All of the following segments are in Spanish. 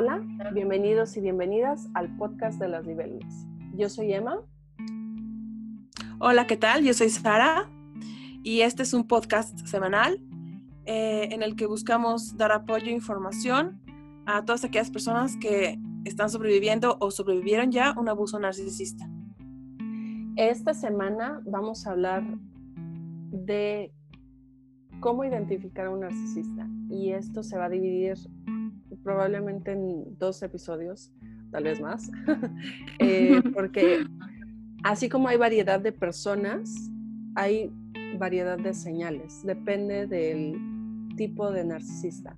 Hola, bienvenidos y bienvenidas al podcast de las libélulas. Yo soy Emma. Hola, ¿qué tal? Yo soy Sara y este es un podcast semanal eh, en el que buscamos dar apoyo e información a todas aquellas personas que están sobreviviendo o sobrevivieron ya un abuso narcisista. Esta semana vamos a hablar de cómo identificar a un narcisista y esto se va a dividir probablemente en dos episodios, tal vez más, eh, porque así como hay variedad de personas, hay variedad de señales, depende del tipo de narcisista.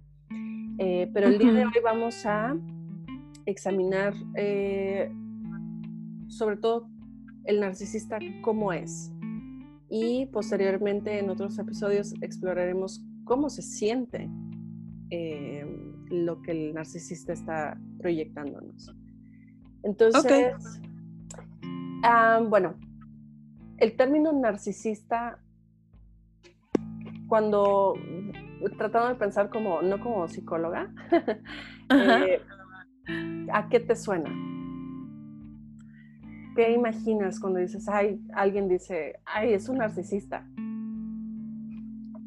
Eh, pero el día de hoy vamos a examinar eh, sobre todo el narcisista cómo es. Y posteriormente en otros episodios exploraremos cómo se siente eh, lo que el narcisista está proyectándonos. Entonces, ah, bueno, el término narcisista, cuando tratando de pensar como, no como psicóloga, eh, ¿a qué te suena? ¿Qué imaginas cuando dices, ay, alguien dice, ay, es un narcisista?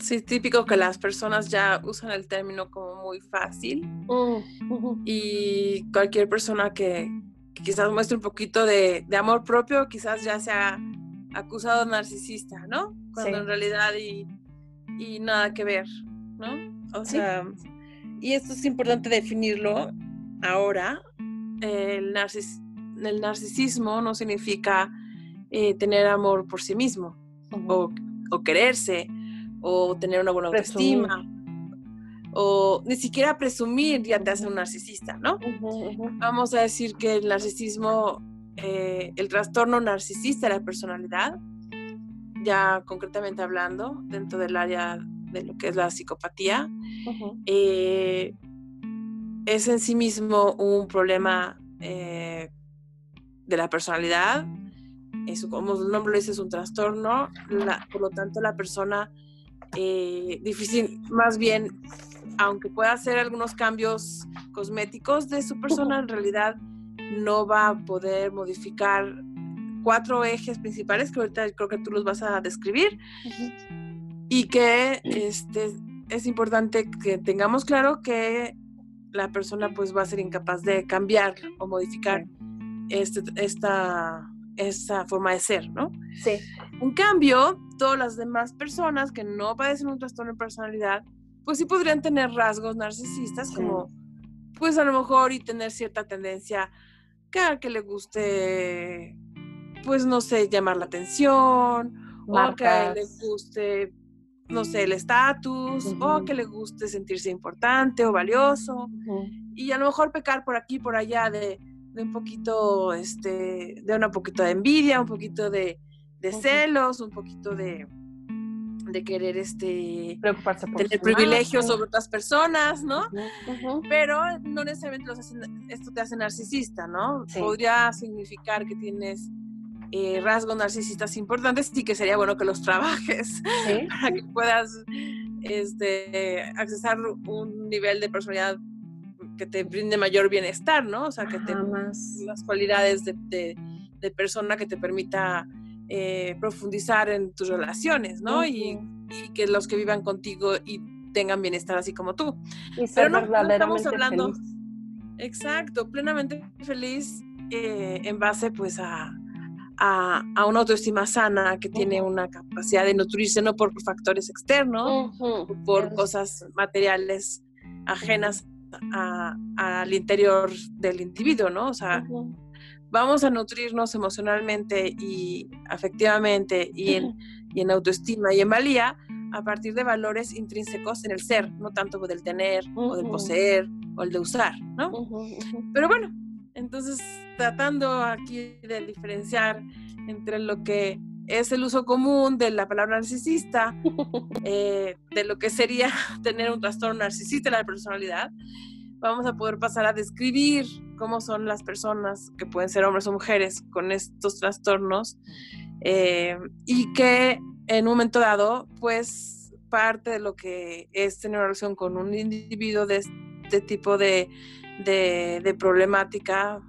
Sí, típico que las personas ya usan el término como muy fácil mm, y cualquier persona que, quizás muestre un poquito de, amor propio, quizás ya sea acusado narcisista, ¿no? Cuando en realidad y, nada que ver, ¿no? O sea, y esto es importante definirlo ahora. El, narcisismo no significa eh, tener amor por sí mismo o, o quererse o tener una buena autoestima o ni siquiera presumir ya te hace un narcisista, ¿no? Vamos a decir que el narcisismo, eh, el trastorno narcisista de la personalidad, ya concretamente hablando, dentro del área de lo que es la psicopatía, eh, es en sí mismo un problema eh, de la personalidad, eso, como el nombre lo dice, es un trastorno, por lo tanto la persona eh, difícil, más bien, aunque pueda hacer algunos cambios cosméticos de su persona, en realidad no va a poder modificar cuatro ejes principales que ahorita creo que tú los vas a describir. Y que este, es importante que tengamos claro que la persona pues va a ser incapaz de cambiar o modificar este, esta esa forma de ser, ¿no? Sí. En cambio, todas las demás personas que no padecen un trastorno de personalidad, pues sí podrían tener rasgos narcisistas, como pues a lo mejor y tener cierta tendencia que a que le guste, pues no sé, llamar la atención, o que le guste, no sé, el estatus, o que le guste sentirse importante o valioso, y a lo mejor pecar por aquí, por allá de de un poquito, este, de una poquito de envidia, un poquito de, celos, un poquito de, de querer este preocuparse por tener privilegios sobre otras personas, ¿no? Pero no necesariamente esto te hace narcisista, ¿no? Podría significar que tienes eh, rasgos narcisistas importantes y que sería bueno que los trabajes para que puedas este, accesar un nivel de personalidad que te brinde mayor bienestar, ¿no? O sea, que te más las cualidades de, persona que te permita eh, profundizar en tus relaciones, ¿no? y, que los que vivan contigo y tengan bienestar así como tú. Y ser Pero no, verdaderamente estamos hablando, feliz. Exacto, plenamente feliz eh, en base pues a, a, una autoestima sana que tiene una capacidad de nutrirse no por factores externos, por cosas materiales ajenas al interior del individuo, ¿no? O sea, vamos a nutrirnos emocionalmente y afectivamente y en, y en autoestima y en valía a partir de valores intrínsecos en el ser, no tanto del tener o del poseer o el de usar, ¿no? Pero bueno, entonces tratando aquí de diferenciar entre lo que es el uso común de la palabra narcisista, eh, de lo que sería tener un trastorno narcisista de la personalidad, vamos a poder pasar a describir cómo son las personas, que pueden ser hombres o mujeres, con estos trastornos, eh, y que en un momento dado, pues parte de lo que es tener una relación con un individuo de este tipo de, de, problemática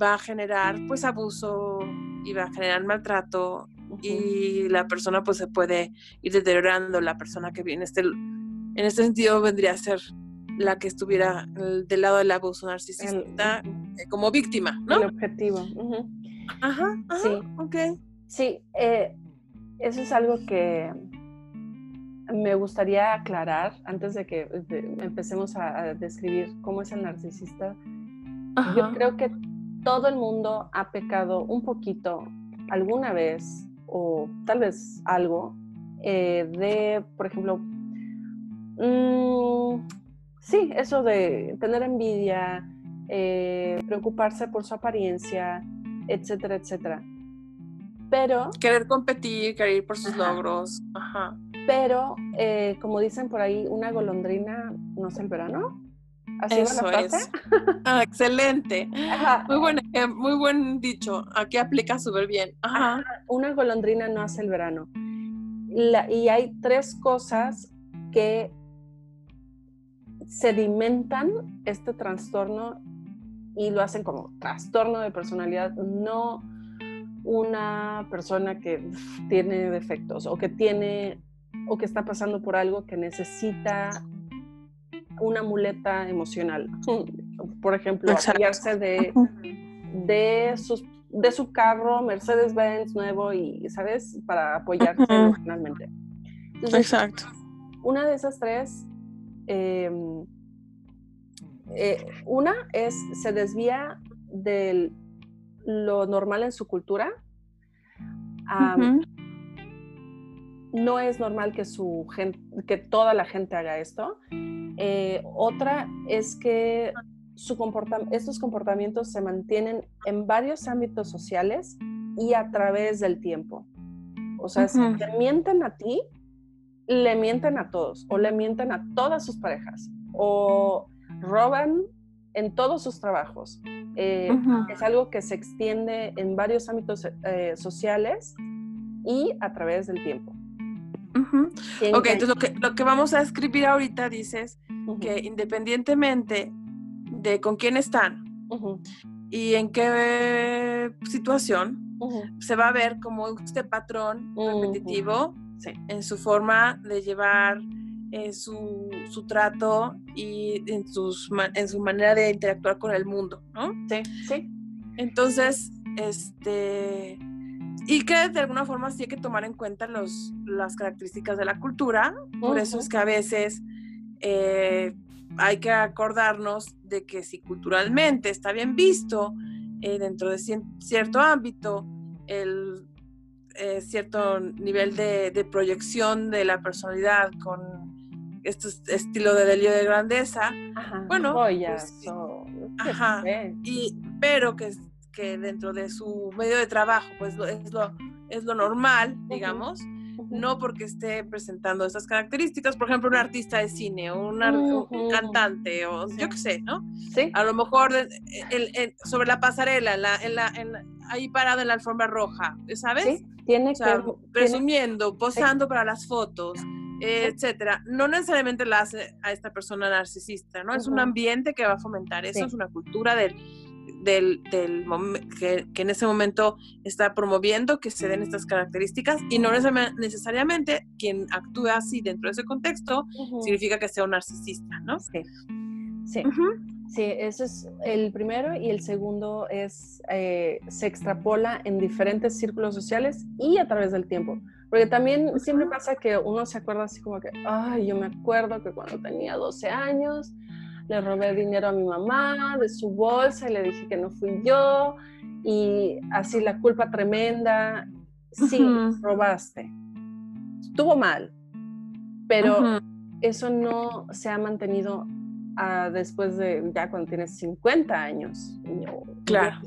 va a generar pues abuso y va a generar maltrato y la persona pues se puede ir deteriorando. La persona que viene este, en este sentido vendría a ser la que estuviera del lado del abuso narcisista eh, como víctima, ¿no? El objetivo. Ajá, sí. ok. Sí, eh, eso es algo que me gustaría aclarar antes de que empecemos a, describir cómo es el narcisista. Yo creo que todo el mundo ha pecado un poquito alguna vez o tal vez algo eh, de, por ejemplo, mm, sí, eso de tener envidia, eh, preocuparse por su apariencia, etcétera, etcétera. Pero... Querer competir, querer ir por sus logros. Ajá. Pero, eh, como dicen por ahí, una golondrina no es el verano. ¿Así Eso Es. Ah, excelente. Muy buen, muy buen dicho. Aquí aplica súper bien. Ajá. Una golondrina no hace el verano. y hay tres cosas que sedimentan este trastorno y lo hacen como trastorno de personalidad, no una persona que tiene defectos o que tiene o que está pasando por algo que necesita una muleta emocional. Por ejemplo, apoyarse de, de, sus, de su carro Mercedes-Benz nuevo y, ¿sabes? Para apoyarse emocionalmente. Exacto. Una de esas tres, em, eh, una es, se desvía de lo normal en su cultura no es normal que, su que toda la gente haga esto. Eh, otra es que su estos comportamientos se mantienen en varios ámbitos sociales y a través del tiempo. O sea, si te mienten a ti, le mienten a todos o le mienten a todas sus parejas o roban en todos sus trabajos. Eh, es algo que se extiende en varios ámbitos eh, sociales y a través del tiempo. Ok, entonces lo que, lo que vamos a escribir ahorita dices que independientemente de con quién están y en qué situación, se va a ver como este patrón repetitivo en su forma de llevar eh, su, su, trato y en, sus, en su manera de interactuar con el mundo, ¿no? Sí, sí. Entonces, este y que de alguna forma sí hay que tomar en cuenta los, las características de la cultura. Por eso es que a veces eh, hay que acordarnos de que si culturalmente está bien visto eh, dentro de cierto ámbito el eh, cierto nivel de, proyección de la personalidad con este estilo de delirio de grandeza, bueno, pues, ajá, y, pero que que dentro de su medio de trabajo, pues es lo, es lo normal, digamos, no porque esté presentando esas características, por ejemplo, un artista de cine o un, cantante o yo qué sé, ¿no? Sí. A lo mejor sobre la pasarela, en la, ahí parado en la alfombra roja, ¿sabes? Sí, tiene que... Presumiendo, posando para las fotos. etcétera, no necesariamente la hace a esta persona narcisista, ¿no? Es un ambiente que va a fomentar eso, es una cultura del, del, del que, que, en ese momento está promoviendo que se den estas características y no necesariamente quien actúa así dentro de ese contexto significa que sea un narcisista, ¿no? Sí. Sí. Sí, ese es el primero y el segundo es, eh, se extrapola en diferentes círculos sociales y a través del tiempo. Porque también siempre pasa que uno se acuerda así como que, ay, yo me acuerdo que cuando tenía 12 años, le robé dinero a mi mamá de su bolsa y le dije que no fui yo y así la culpa tremenda. Sí, robaste. Estuvo mal, pero eso no se ha mantenido ah, después de ya cuando tienes 50 años. claro.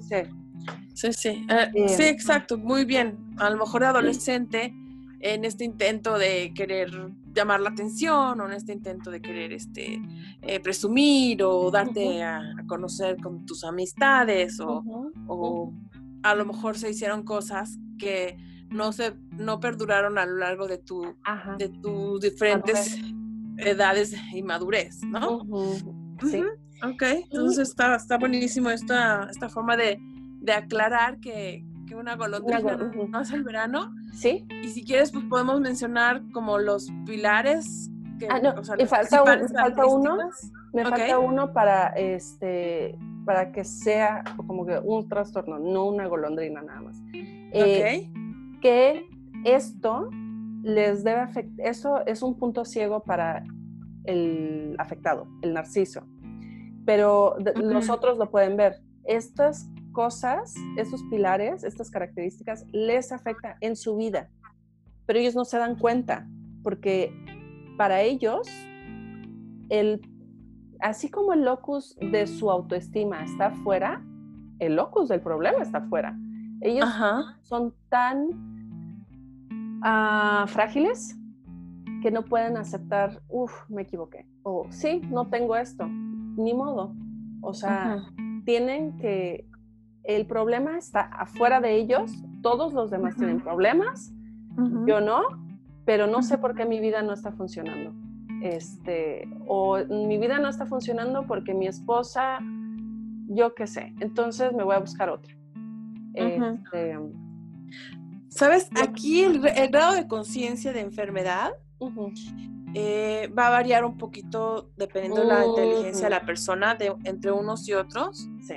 Sí, sí. Eh, eh, sí, exacto, muy bien. A lo mejor adolescente en este intento de querer llamar la atención o en este intento de querer este, eh, presumir o darte a, conocer con tus amistades o, a lo mejor se hicieron cosas que no se no perduraron a lo largo de tu de tus diferentes edades y madurez, ¿no? Sí. Ok, entonces está, está buenísimo esta, esta forma de, de aclarar que, que una golondrina no es el verano. Sí. Y si quieres, pues podemos mencionar como los pilares. Que, ah, no, y falta, falta uno. Me falta uno para este para que sea como que un trastorno, no una golondrina nada más. Eh, que esto les debe afectar, eso es un punto ciego para el afectado, el narciso, pero los otros lo pueden ver. Estas cosas, estos pilares, estas características les afecta en su vida, pero ellos no se dan cuenta, porque para ellos, el, así como el locus de su autoestima está afuera, el locus del problema está afuera. Ellos son tan uh, frágiles que no pueden aceptar, uff, me equivoqué, o sí, no tengo esto, ni modo. O sea, tienen que, el problema está afuera de ellos, todos los demás tienen problemas, yo no, pero no sé por qué mi vida no está funcionando. Este, o mi vida no está funcionando porque mi esposa, yo qué sé, entonces me voy a buscar otra. Este, Sabes, aquí el, grado de conciencia de enfermedad eh, va a variar un poquito dependiendo de la inteligencia de la persona, de, entre unos y otros. Sí.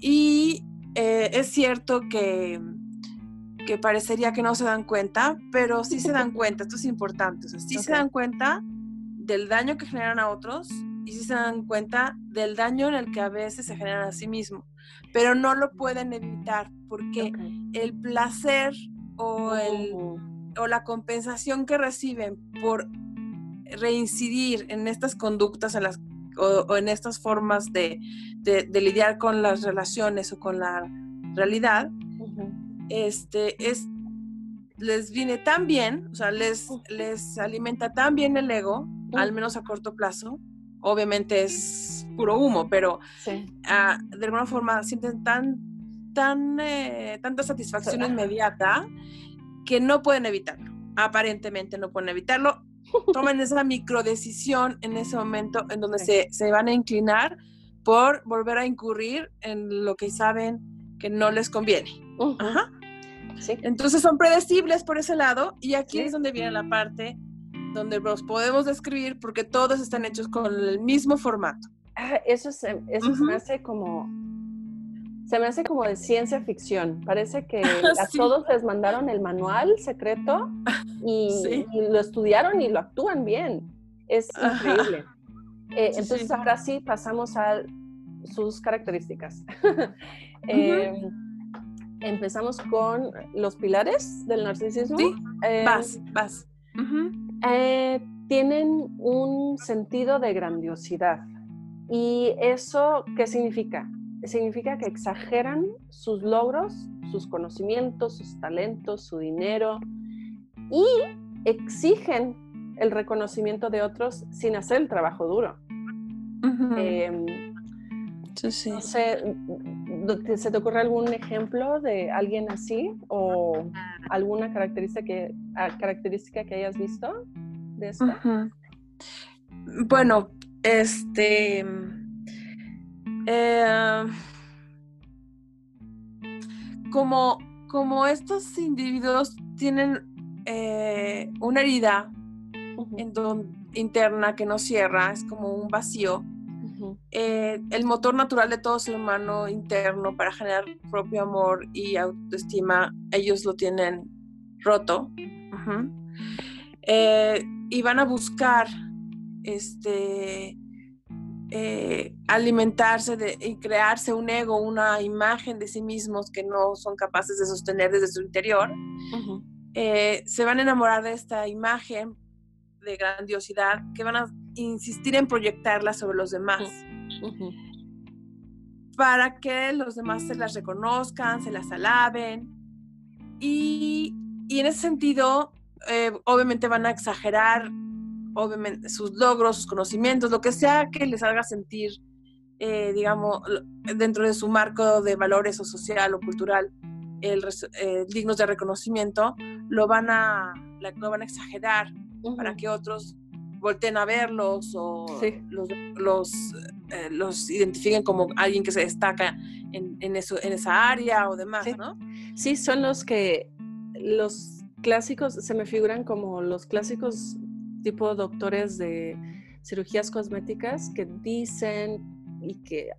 Y eh, es cierto que, que parecería que no se dan cuenta, pero sí se dan cuenta, esto es importante, o sea, sí se dan cuenta del daño que generan a otros y sí se dan cuenta del daño en el que a veces se generan a sí mismos, pero no lo pueden evitar porque el placer o, el, o la compensación que reciben por reincidir en estas conductas en las, o, en estas formas de, de, lidiar con las relaciones o con la realidad, este, es, les viene tan bien, o sea, les, les alimenta tan bien el ego, al menos a corto plazo. Obviamente es puro humo, pero ah, de alguna forma sienten tan tan, eh, tanta satisfacción inmediata que no pueden evitarlo. Aparentemente no pueden evitarlo. Toman esa microdecisión en ese momento en donde se, se van a inclinar por volver a incurrir en lo que saben que no les conviene. Entonces son predecibles por ese lado y aquí es donde viene la parte donde los podemos describir porque todos están hechos con el mismo formato. Ah, eso se, eso se me hace como se me hace como de ciencia ficción. Parece que a todos les mandaron el manual secreto y, lo estudiaron y lo actúan bien. Es increíble. Eh, entonces ahora sí pasamos a sus características. Em, empezamos con los pilares del narcisismo. Sí, em, vas, vas. Eh, tienen un sentido de grandiosidad. ¿Y eso qué significa? Significa que exageran sus logros, sus conocimientos, sus talentos, su dinero y exigen el reconocimiento de otros sin hacer el trabajo duro. Em, ¿Se te ocurre algún ejemplo de alguien así o alguna característica que, ah, característica que hayas visto de esto? Bueno, este eh, como, como estos individuos tienen eh, una herida interna que no cierra, es como un vacío, eh, el motor natural de todo ser humano interno para generar propio amor y autoestima, ellos lo tienen roto. y van a buscar este eh, alimentarse de, y crearse un ego, una imagen de sí mismos que no son capaces de sostener desde su interior, eh, se van a enamorar de esta imagen de grandiosidad que van a insistir en proyectarla sobre los demás. Para que los demás se las reconozcan, se las alaben. Y, y en ese sentido, eh, obviamente van a exagerar obviamente, sus logros, sus conocimientos, lo que sea que les haga sentir, eh, digamos, dentro de su marco de valores o social o cultural, el, eh, dignos de reconocimiento, lo van a, lo van a exagerar para que otros volteen a verlos o los, los eh, los identifiquen como alguien que se destaca en, eso, en esa área o demás, ¿no? Sí, son los que, los clásicos, se me figuran como los clásicos tipo doctores de cirugías cosméticas que dicen y que,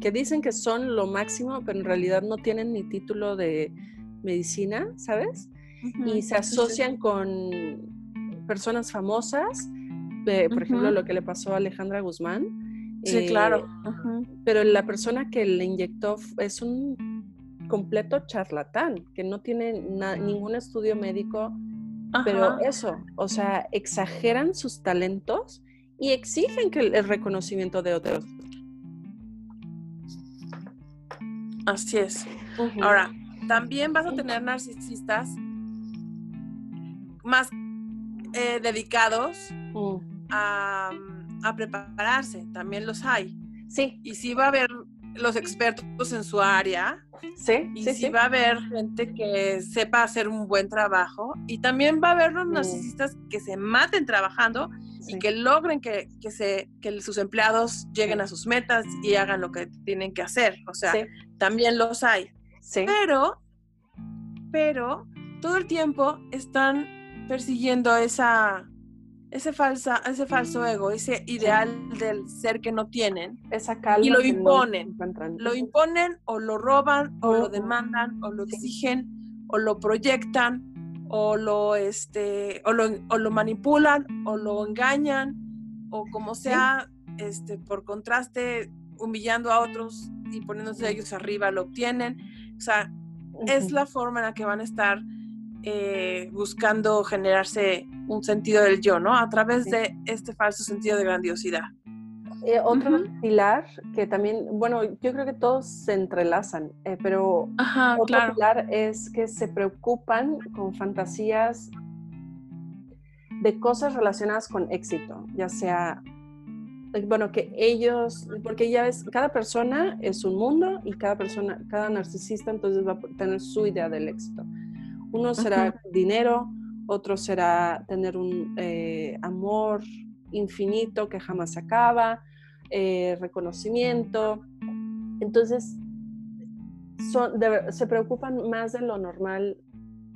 que dicen que son lo máximo, pero en realidad no tienen ni título de medicina, ¿sabes? y se asocian con personas famosas, por ejemplo, lo que le pasó a Alejandra Guzmán. Sí, claro. Eh, pero la persona que le inyectó es un completo charlatán, que no tiene ningún estudio médico, pero eso, o sea, exageran sus talentos y exigen que el, reconocimiento de otros. Así es. Ahora, también vas a tener narcisistas más eh, dedicados mm. a, prepararse, también los hay. Sí. Y sí va a haber los expertos en su área. Sí. Y sí, va a haber gente que sepa hacer un buen trabajo. Y también va a haber los narcisistas que se maten trabajando y que logren que, se, que sus empleados lleguen a sus metas y hagan lo que tienen que hacer. O sea, también los hay. Pero, pero todo el tiempo están persiguiendo esa, ese, falsa, ese falso ego, ese ideal del ser que no tienen. Esa calma y lo imponen. lo imponen o lo roban o lo demandan o lo exigen o lo proyectan o lo, este, o lo, o lo manipulan o lo engañan o como sea, este, por contraste, humillando a otros y poniéndose ellos arriba, lo obtienen. O sea, es la forma en la que van a estar eh, buscando generarse un sentido del yo, ¿no? A través de este falso sentido de grandiosidad. Eh, otro pilar que también, bueno, yo creo que todos se entrelazan, eh, pero otro pilar es que se preocupan con fantasías de cosas relacionadas con éxito, ya sea, bueno, que ellos, porque ya ves, cada persona es un mundo y cada persona, cada narcisista entonces va a tener su idea del éxito. Uno será dinero, otro será tener un eh, amor infinito que jamás acaba, eh, reconocimiento. Entonces, se preocupan más de lo normal,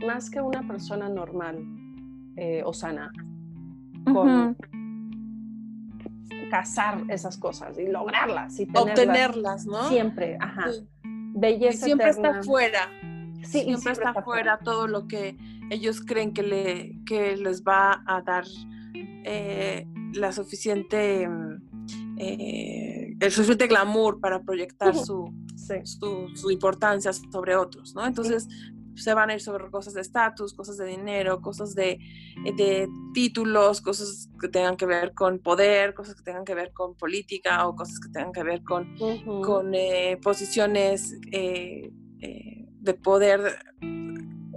más que una persona normal eh, o sana, con cazar esas cosas y lograrlas y obtenerlas, ¿no? Siempre, ajá. Belleza siempre está fuera siempre, está fuera. todo lo que ellos creen que, le, que les va a dar eh, la suficiente, eh, el suficiente glamour para proyectar su, su, importancia sobre otros, ¿no? Entonces se van a ir sobre cosas de estatus, cosas de dinero, cosas de, de, títulos, cosas que tengan que ver con poder, cosas que tengan que ver con política o cosas que tengan que ver con, con eh, posiciones de poder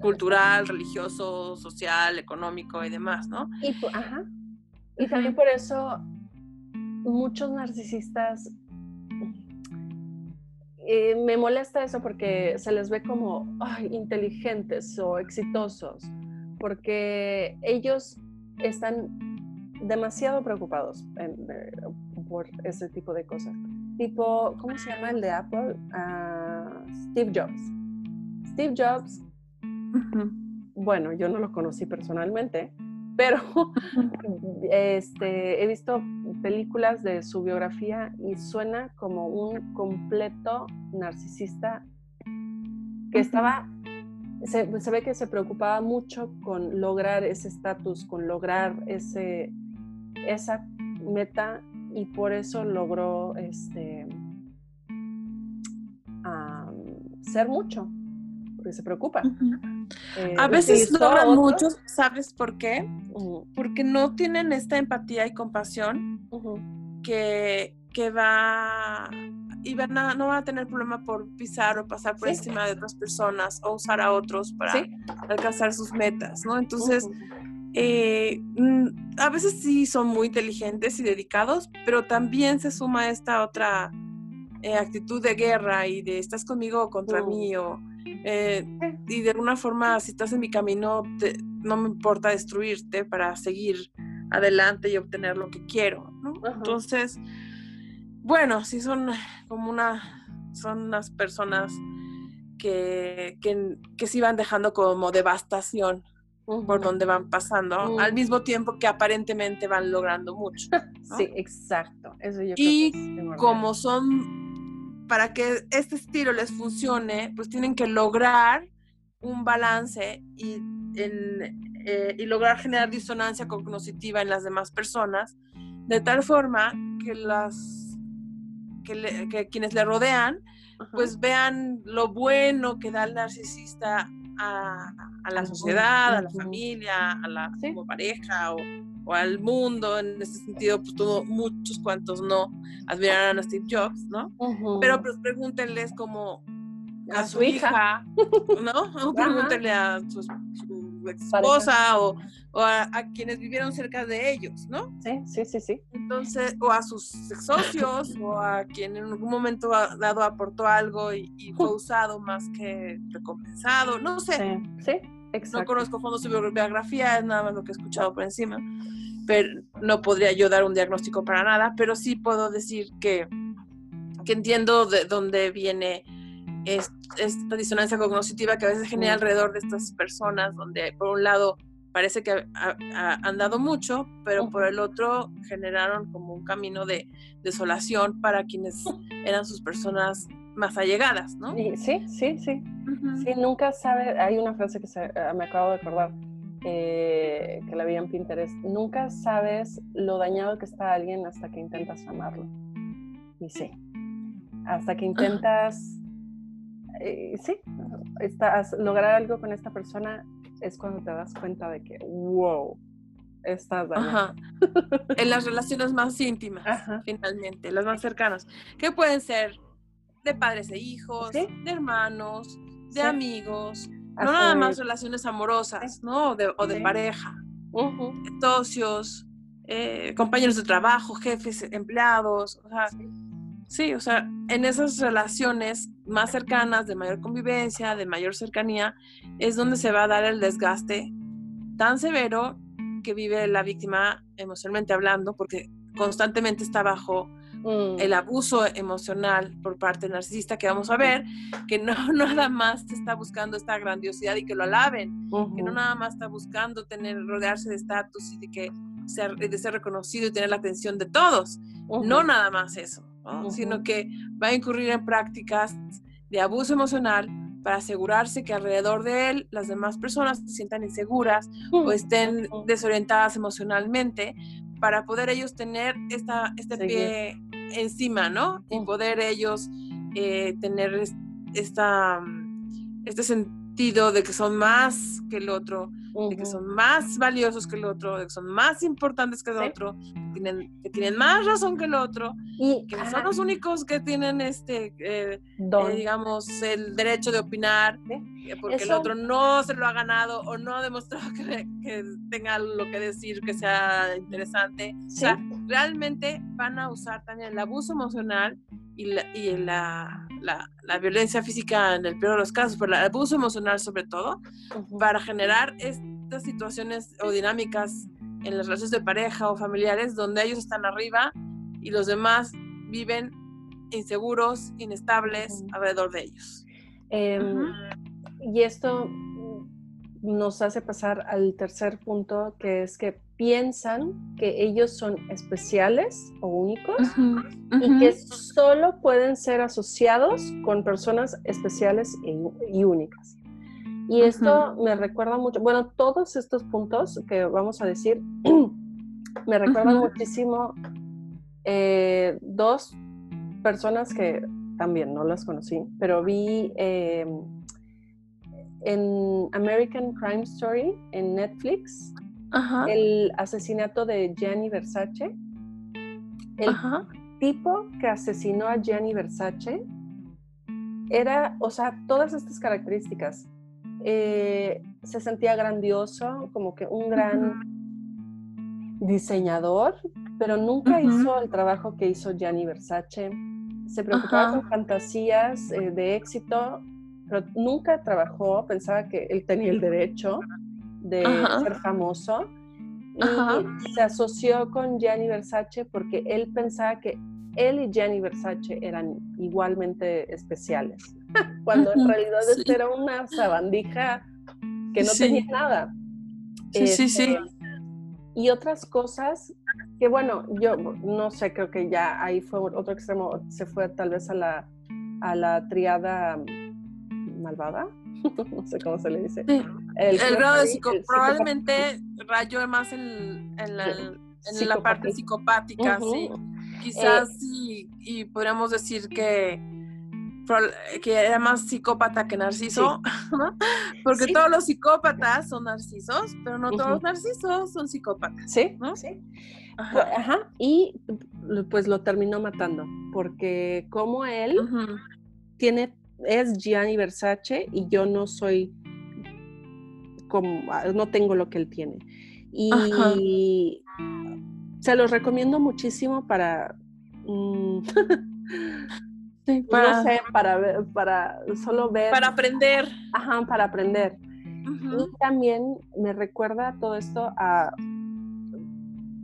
cultural, religioso, social, económico y demás, ¿no? Y, ajá. y también por eso muchos narcisistas eh, me molesta eso porque se les ve como inteligentes o exitosos, porque ellos están demasiado preocupados eh, por ese tipo de cosas. Tipo, ¿cómo se llama el de Apple? Ah, Steve Jobs Steve Jobs, bueno, yo no lo conocí personalmente, pero este, he visto películas de su biografía y suena como un completo narcisista que estaba, se, ve que se preocupaba mucho con lograr ese estatus, con lograr ese, esa meta y por eso logró este, ser mucho porque se preocupa. Eh, a veces logran muchos, ¿sabes por qué? Porque no tienen esta empatía y compasión que, que va y van no van a tener problema por pisar o pasar por encima de otras personas o usar a otros para alcanzar sus metas, ¿no? Entonces, eh, mm, a veces sí son muy inteligentes y dedicados, pero también se suma esta otra eh, actitud de guerra y de estás conmigo o contra mí o eh, y de alguna forma, si estás en mi camino, no me importa destruirte para seguir adelante y obtener lo que quiero, ¿no? Entonces, bueno, sí son como una, son unas personas que, que, que sí van dejando como devastación por donde van pasando, al mismo tiempo que aparentemente van logrando mucho. Sí, exacto. Eso yo y como son, para que este estilo les funcione, pues tienen que lograr un balance y, eh, y lograr generar disonancia cognitiva en las demás personas, de tal forma que las que, quienes le rodean, pues vean lo bueno que da el narcisista a, la sociedad, a la familia, a la pareja o, al mundo. En ese sentido, pues todo, muchos cuantos no admiraron a Steve Jobs, ¿no? Pero pues pregúntenles como a, su hija, ¿no? pregúntenle a su, esposa o, a, quienes vivieron cerca de ellos, ¿no? Sí, sí, sí, sí. Entonces, o a sus socios o a quien en algún momento dado aportó algo y, fue usado más que recompensado, no sé. Sí, exacto. No conozco fondo su biografía, es nada más lo que he escuchado por encima, pero no podría yo dar un diagnóstico para nada, pero sí puedo decir que, que entiendo de dónde viene esta disonancia cognitiva que a veces genera alrededor de estas personas, donde por un lado parece que han dado mucho, pero por el otro generaron como un camino de desolación para quienes eran sus personas más allegadas, ¿no? Sí, sí, sí. Sí, nunca sabe, hay una frase que ah, me acabo de acordar, eh, que la vi en Pinterest, nunca sabes lo dañado que está alguien hasta que intentas amarlo. Y sí, hasta que intentas eh, sí, estás, lograr algo con esta persona es cuando te das cuenta de que, wow, estás Ajá. En las relaciones más íntimas, finalmente, las más cercanas, que pueden ser de padres e hijos, de hermanos, de amigos, no nada más relaciones amorosas, ¿no? o de pareja, socios, eh, compañeros de trabajo, jefes, empleados, o sea, Sí, o sea, en esas relaciones más cercanas, de mayor convivencia, de mayor cercanía, es donde se va a dar el desgaste tan severo que vive la víctima emocionalmente hablando, porque constantemente está bajo mm. el abuso emocional por parte del narcisista que vamos a ver, que no nada más está buscando esta grandiosidad y que lo alaben, que no nada más está buscando tener, rodearse de estatus y de que ser, de ser reconocido y tener la atención de todos, no nada más eso sino que va a incurrir en prácticas de abuso emocional para asegurarse que alrededor de él las demás personas se sientan inseguras o estén desorientadas emocionalmente para poder ellos tener esta, este pie encima, ¿no? Y poder ellos eh, tener esta, este sentido de que son más que el otro, de que son más valiosos que el otro, de que son más importantes que el otro, que tienen, que tienen más razón que el otro, y que son los únicos que tienen este, eh, eh, digamos, el derecho de opinar, eh, porque el otro no se lo ha ganado o no ha demostrado que, que tenga lo que decir, que sea interesante. O sea, realmente van a usar también el abuso emocional y la, y la, la, la, violencia física en el peor de los casos, pero el abuso emocional sobre todo, para generar estas situaciones o dinámicas en las relaciones de pareja o familiares donde ellos están arriba y los demás viven inseguros, inestables alrededor de ellos. Em, y esto nos hace pasar al tercer punto, que es que piensan que ellos son especiales o únicos y que solo pueden ser asociados con personas especiales e y únicas. Y esto me recuerda mucho, bueno, todos estos puntos que vamos a decir, me recuerdan muchísimo eh, dos personas que también no las conocí, pero vi eh, en American Crime Story en Netflix el asesinato de Gianni Versace. El tipo que asesinó a Gianni Versace era, o sea, todas estas características. Eh, se sentía grandioso, como que un gran diseñador, pero nunca hizo el trabajo que hizo Gianni Versace. Se preocupaba con fantasías eh, de éxito, pero nunca trabajó, pensaba que él tenía el derecho de ser famoso. Y se asoció con Gianni Versace porque él pensaba que él y Gianni Versace eran igualmente especiales, cuando en realidad era una sabandija que no tenía nada. Sí, sí, sí. Este, y otras cosas que bueno, yo no sé, creo que ya ahí fue otro extremo, se fue tal vez a la, a la triada malvada, no sé cómo se le dice. El, grado de psicopatía, probablemente rayó más en, la, parte psicopática, sí. Quizás eh, sí, y podríamos decir que que era más psicópata que narciso, porque todos los psicópatas son narcisos, pero no todos los narcisos son psicópatas. Sí, sí. Ajá. Y pues lo terminó matando, porque como él tiene, es Gianni Versace y yo no soy como, no tengo lo que él tiene. Y se los recomiendo muchísimo para... Mm, para, no sé, para, para solo ver. Para aprender. Ajá, para aprender. Y también me recuerda todo esto a.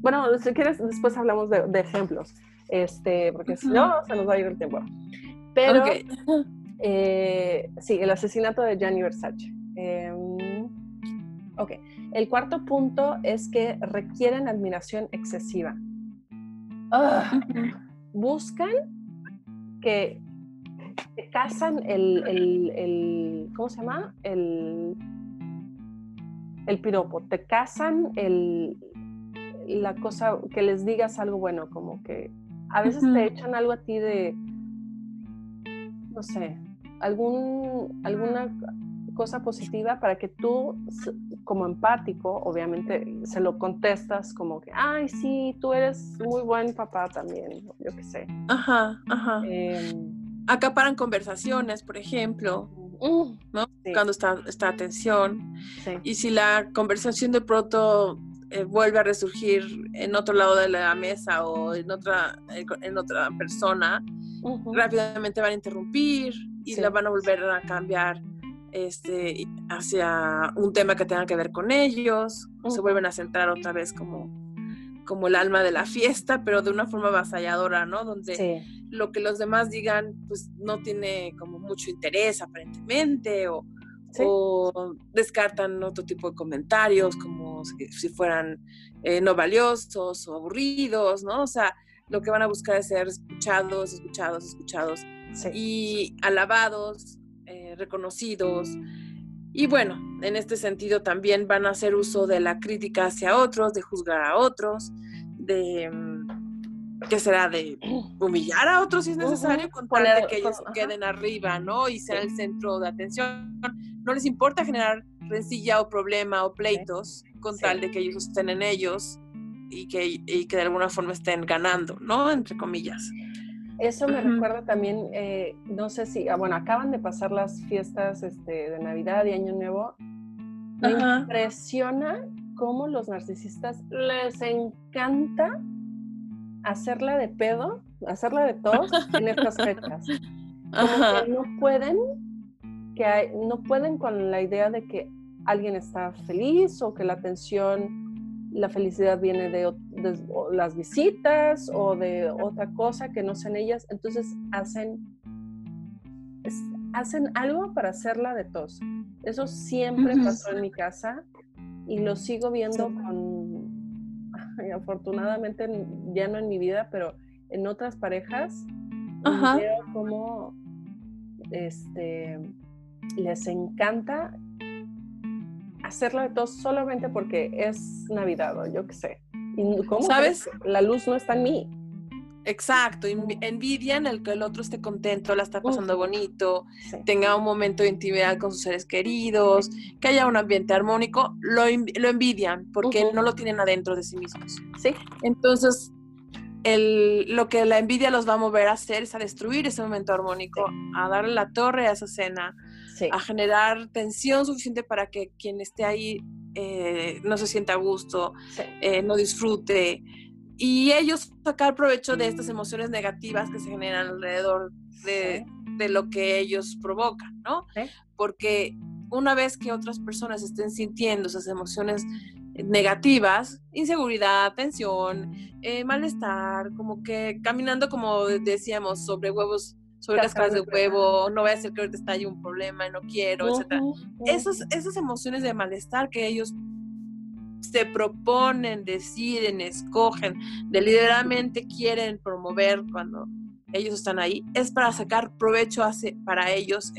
Bueno, si quieres, después hablamos de, ejemplos, este, porque si no, se nos va a ir el tiempo. Pero, eh, sí, el asesinato de Gianni Versace. Em, ok, el cuarto punto es que requieren admiración excesiva. Buscan que te casan el, el, ¿cómo se llama? El, el piropo, te casan el, la cosa, que les digas algo bueno, como que a veces te echan algo a ti de, no sé, algún, alguna cosa positiva para que tú, como empático, obviamente se lo contestas como que, ay, sí, tú eres muy buen papá también, yo qué sé. Ajá, ajá. Em, Acaparan conversaciones, por ejemplo, mm, ¿no? Cuando está, está atención. Y si la conversación de pronto eh, vuelve a resurgir en otro lado de la mesa o en otra, en otra persona, rápidamente van a interrumpir y la van a volver a cambiar este, hacia un tema que tenga que ver con ellos, se vuelven a centrar otra vez como, como el alma de la fiesta, pero de una forma avasalladora, ¿no? Donde lo que los demás digan, pues no tiene como mucho interés aparentemente, o, descartan otro tipo de comentarios, como si, fueran eh, no valiosos o aburridos, ¿no? O sea, lo que van a buscar es ser escuchados, escuchados, escuchados y alabados eh, reconocidos. Y bueno, en este sentido también van a hacer uso de la crítica hacia otros, de juzgar a otros, de mm, que será de humillar a otros si es necesario, con tal de que ellos queden arriba, ¿no? Y ser el centro de atención. No les importa generar rencilla o problema o pleitos, con tal de que ellos estén en ellos y que, y que de alguna forma estén ganando, ¿no? Entre comillas. Eso me recuerda también, eh, no sé si, ah, bueno, acaban de pasar las fiestas este, de Navidad y Año Nuevo. Me impresiona cómo los narcisistas les encanta hacerla de pedo, hacerla de tos en estas fechas. Como que no pueden, que no pueden con la idea de que alguien está feliz o que la atención la felicidad viene de, las visitas o de otra cosa que no sean ellas, entonces hacen, hacen algo para hacerla de tos. Eso siempre pasó en mi casa y lo sigo viendo con, afortunadamente ya no en mi vida, pero en otras parejas, veo como este, les encanta hacerlo de todo solamente porque es Navidad o yo qué sé. ¿Y cómo ¿Sabes? La luz no está en mí. Exacto, envidia en el que el otro esté contento, la está pasando bonito, tenga un momento de intimidad con sus seres queridos, que haya un ambiente armónico, lo, lo envidian porque no lo tienen adentro de sí mismos. Sí. Entonces, el, lo que la envidia los va a mover a hacer es a destruir ese momento armónico, a darle la torre a esa cena, a generar tensión suficiente para que quien esté ahí eh, no se sienta a gusto, eh, no disfrute. Y ellos sacar provecho de estas emociones negativas que se generan alrededor de, lo que ellos provocan, ¿no? Porque una vez que otras personas estén sintiendo esas emociones negativas, inseguridad, tensión, eh, malestar, como que caminando como decíamos sobre huevos, sobre las casas de huevo, no voy a hacer que ahorita estalle un problema, no quiero, etc. Esos, esas emociones de malestar que ellos se proponen, deciden, escogen, deliberadamente quieren promover cuando ellos están ahí, es para sacar provecho hace, para ellos.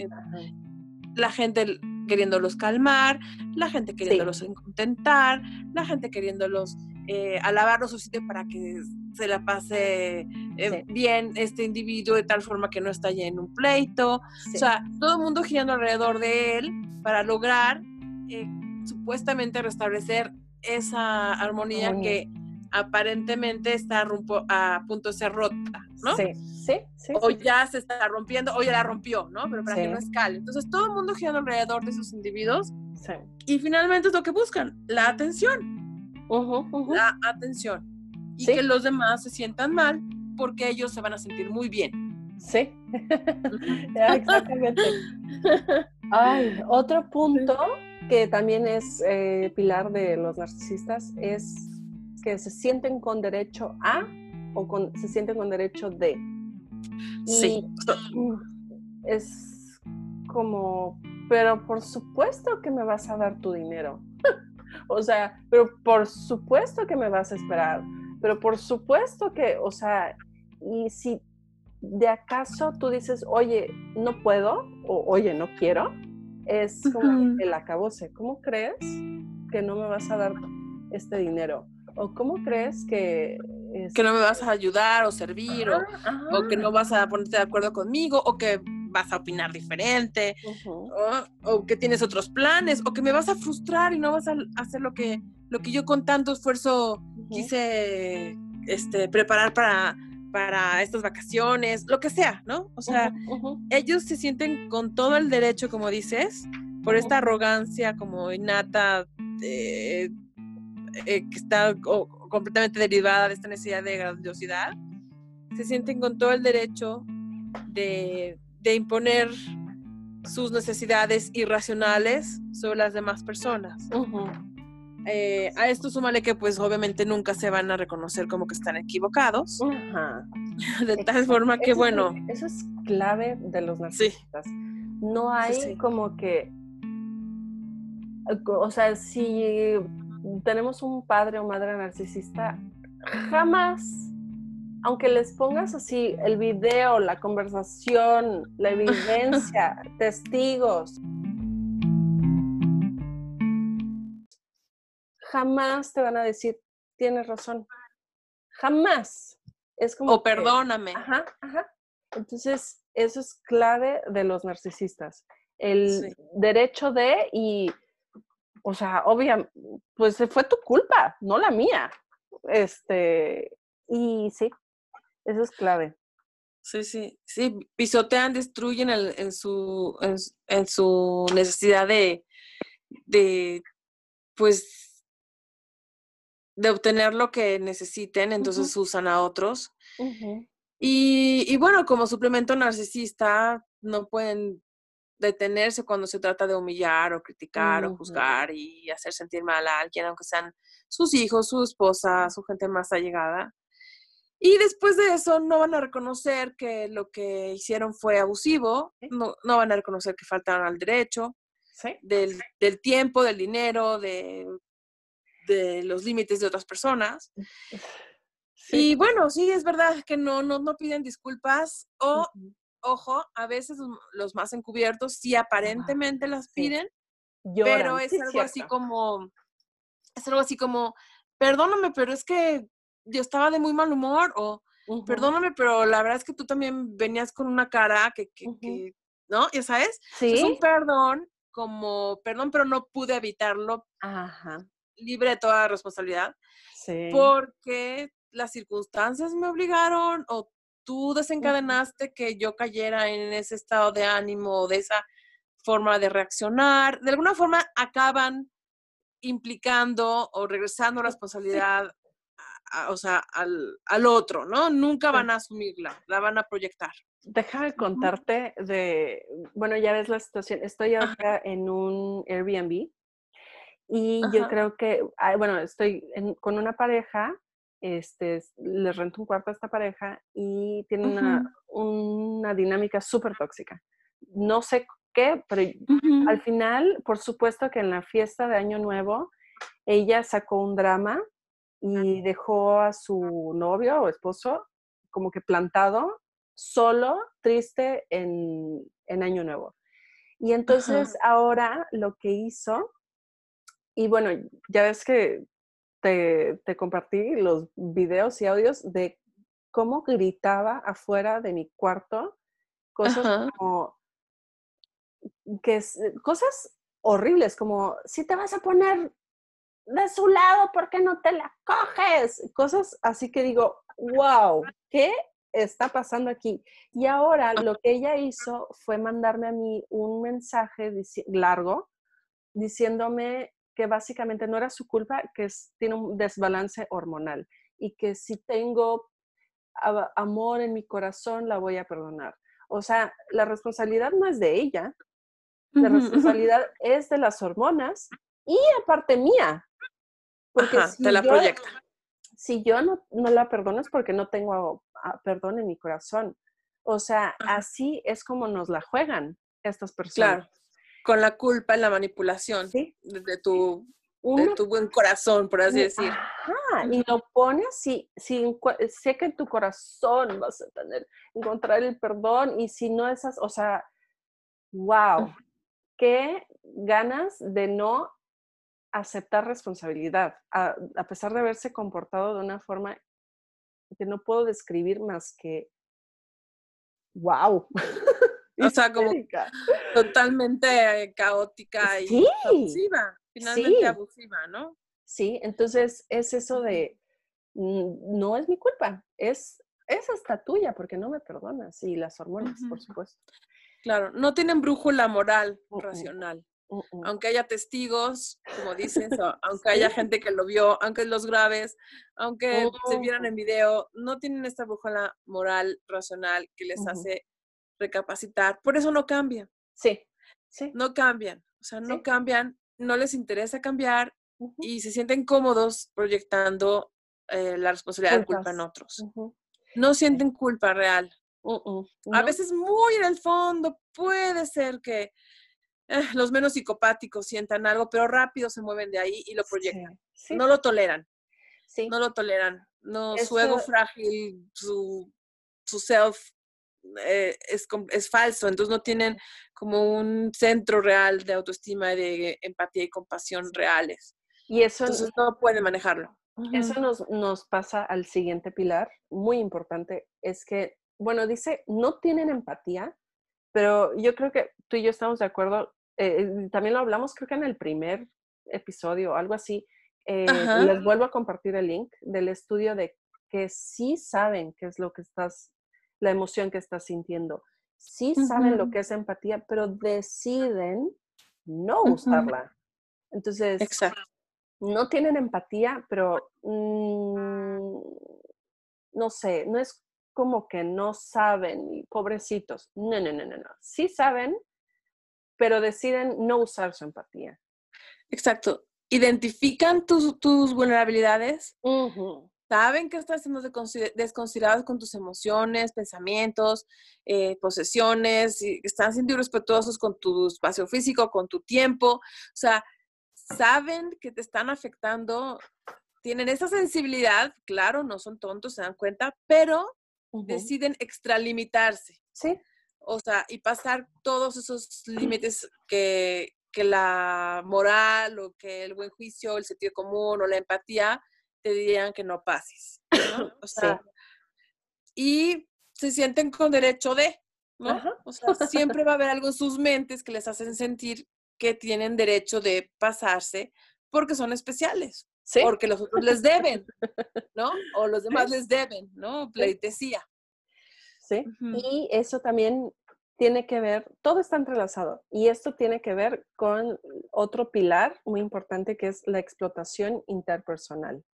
La gente queriéndolos calmar, la gente queriéndolos contentar, la gente queriéndolos eh, alabar su sitio para que se la pase eh, bien este individuo de tal forma que no estalle en un pleito. O sea, todo el mundo girando alrededor de él para lograr eh, supuestamente restablecer esa armonía, que aparentemente está a punto de ser rota, ¿no? Sí, sí, sí. O ya se está rompiendo, o ya la rompió, ¿no? Pero para que no escale. Entonces, todo el mundo girando alrededor de esos individuos. Sí. Y finalmente es lo que buscan, la atención. La atención. Y que los demás se sientan mal porque ellos se van a sentir muy bien. Sí, exactamente. Ay, otro punto que también es eh, pilar de los narcisistas, es que se sienten con derecho a o con, se sienten con derecho de. sí. Es como, pero por supuesto que me vas a dar tu dinero. o sea, pero por supuesto que me vas a esperar. Pero por supuesto que, o sea, y si de acaso tú dices, oye, no puedo, o oye, no quiero, es como el acabose. ¿Cómo crees que no me vas a dar este dinero? ¿O cómo crees que... Que no me vas a ayudar o servir, o, o, que no vas a ponerte de acuerdo conmigo, o que vas a opinar diferente, o, que tienes otros planes, o que me vas a frustrar y no vas a hacer lo que, lo que yo con tanto esfuerzo quise este, preparar para, para estas vacaciones, lo que sea, ¿no? O sea, ellos se sienten con todo el derecho, como dices, por esta arrogancia como innata eh, que está completamente derivada de esta necesidad de grandiosidad, se sienten con todo el derecho de, de imponer sus necesidades irracionales sobre las demás personas. Eh, a esto súmale que pues obviamente nunca se van a reconocer como que están equivocados. De tal forma que bueno. eso es clave de los narcisistas. No hay como que, o sea, si tenemos un padre o madre narcisista, jamás, aunque les pongas así el video, la conversación, la evidencia, testigos, jamás te van a decir, tienes razón. Jamás. Es como. O perdóname. Ajá, ajá. Entonces, eso es clave de los narcisistas. El derecho de y, o sea, obviamente, pues fue tu culpa, no la mía. Este, y sí, eso es clave. Sí, sí, sí, pisotean, destruyen en, su, en, su necesidad de, de, pues, de obtener lo que necesiten, entonces usan a otros. y, bueno, como suplemento narcisista, no pueden detenerse cuando se trata de humillar o criticar o juzgar y hacer sentir mal a alguien, aunque sean sus hijos, su esposa, su gente más allegada. Y después de eso no van a reconocer que lo que hicieron fue abusivo, no, no van a reconocer que faltaron al derecho, del, del, tiempo, del dinero, de de los límites de otras personas. Y bueno, sí, es verdad que no, no, no piden disculpas o, ojo, a veces los más encubiertos sí aparentemente las piden, pero es algo así como, es algo así como, perdóname, pero es que yo estaba de muy mal humor o perdóname, pero la verdad es que tú también venías con una cara que, que, ¿no? Ya sabes, es un perdón como, perdón, pero no pude evitarlo. Ajá libre de toda responsabilidad. Porque las circunstancias me obligaron o tú desencadenaste que yo cayera en ese estado de ánimo, de esa forma de reaccionar. De alguna forma acaban implicando o regresando la responsabilidad, o sea, al, al, otro, ¿no? Nunca van a asumirla, la van a proyectar. Déjame contarte de, bueno, ya ves la situación, estoy ahora en un Airbnb Y yo creo que, bueno, estoy con una pareja, este, les rento un cuarto a esta pareja y tiene una, una, dinámica súper tóxica. No sé qué, pero al final, por supuesto que en la fiesta de Año Nuevo, ella sacó un drama y dejó a su novio o esposo como que plantado, solo, triste en, en Año Nuevo. Y entonces ahora lo que hizo, y bueno, ya ves que te, te, compartí los videos y audios de cómo gritaba afuera de mi cuarto, cosas como que es, cosas horribles, como si te vas a poner de su lado, ¿por qué no te la coges? Cosas así que digo, wow, ¿qué está pasando aquí? Y ahora lo que ella hizo fue mandarme a mí un mensaje largo diciéndome que básicamente no era su culpa, que tiene un desbalance hormonal y que si tengo amor en mi corazón, la voy a perdonar. O sea, la responsabilidad no es de ella, la responsabilidad es de las hormonas y aparte mía. Porque si te la yo, proyecta. Si yo no, no la perdono es porque no tengo ah, perdón en mi corazón. O sea, así es como nos la juegan estas personas. Claro, con la culpa y la manipulación ¿Sí? de, tu, de tu buen corazón, por así decir. Ajá, y lo pones, si, si sé que en tu corazón vas a tener, encontrar el perdón, y si no esas, o sea, wow, qué ganas de no aceptar responsabilidad, a, pesar de haberse comportado de una forma que no puedo describir más que wow. O sea, como totalmente caótica y abusiva, finalmente abusiva, ¿no? Sí, entonces es eso de, mm, no es mi culpa, es, es hasta tuya porque no me perdonas y las hormonas, por supuesto. Claro, no tienen brújula moral racional. Aunque haya testigos, como dices, aunque haya gente que lo vio, aunque los graves, aunque se vieran en video, no tienen esta brújula moral racional que les hace recapacitar. Por eso no cambian. Sí, sí. No cambian. O sea, no cambian, no les interesa cambiar y se sienten cómodos proyectando eh, la responsabilidad de culpa en otros. No sienten culpa real. A veces muy en el fondo puede ser que eh, los menos psicopáticos sientan algo, pero rápido se mueven de ahí y lo proyectan. No lo toleran. No lo toleran. No, su ego frágil, su, su self eh, es, es, falso, entonces no tienen como un centro real de autoestima, de empatía y compasión reales. Y eso entonces no pueden manejarlo. Eso nos, nos pasa al siguiente pilar, muy importante, es que bueno, dice, no tienen empatía, pero yo creo que tú y yo estamos de acuerdo, eh, también lo hablamos creo que en el primer episodio, algo así, eh, les vuelvo a compartir el link del estudio de que sí saben qué es lo que estás, la emoción que estás sintiendo, sí saben lo que es empatía, pero deciden no usarla. Entonces, no tienen empatía, pero mm, no sé, no es como que no saben pobrecitos. No, no, no, no, no. Sí saben, pero deciden no usar su empatía. Exacto. Identifican tus, tus vulnerabilidades. Saben que estás siendo desconsiderados con tus emociones, pensamientos, eh, posesiones, y están siendo irrespetuosos con tu espacio físico, con tu tiempo. O sea, saben que te están afectando, tienen esa sensibilidad, claro, no son tontos, se dan cuenta, pero deciden extralimitarse. Sí. O sea, y pasar todos esos límites que, que la moral o que el buen juicio, el sentido común o la empatía te dirían que no pases. O sea, y se sienten con derecho de, ¿no? O sea, siempre va a haber algo en sus mentes que les hacen sentir que tienen derecho de pasarse porque son especiales. Porque los otros les deben, ¿no? O los demás les deben, ¿no? Pleitesía. Sí. Y eso también tiene que ver, todo está entrelazado. Y esto tiene que ver con otro pilar muy importante que es la explotación interpersonal.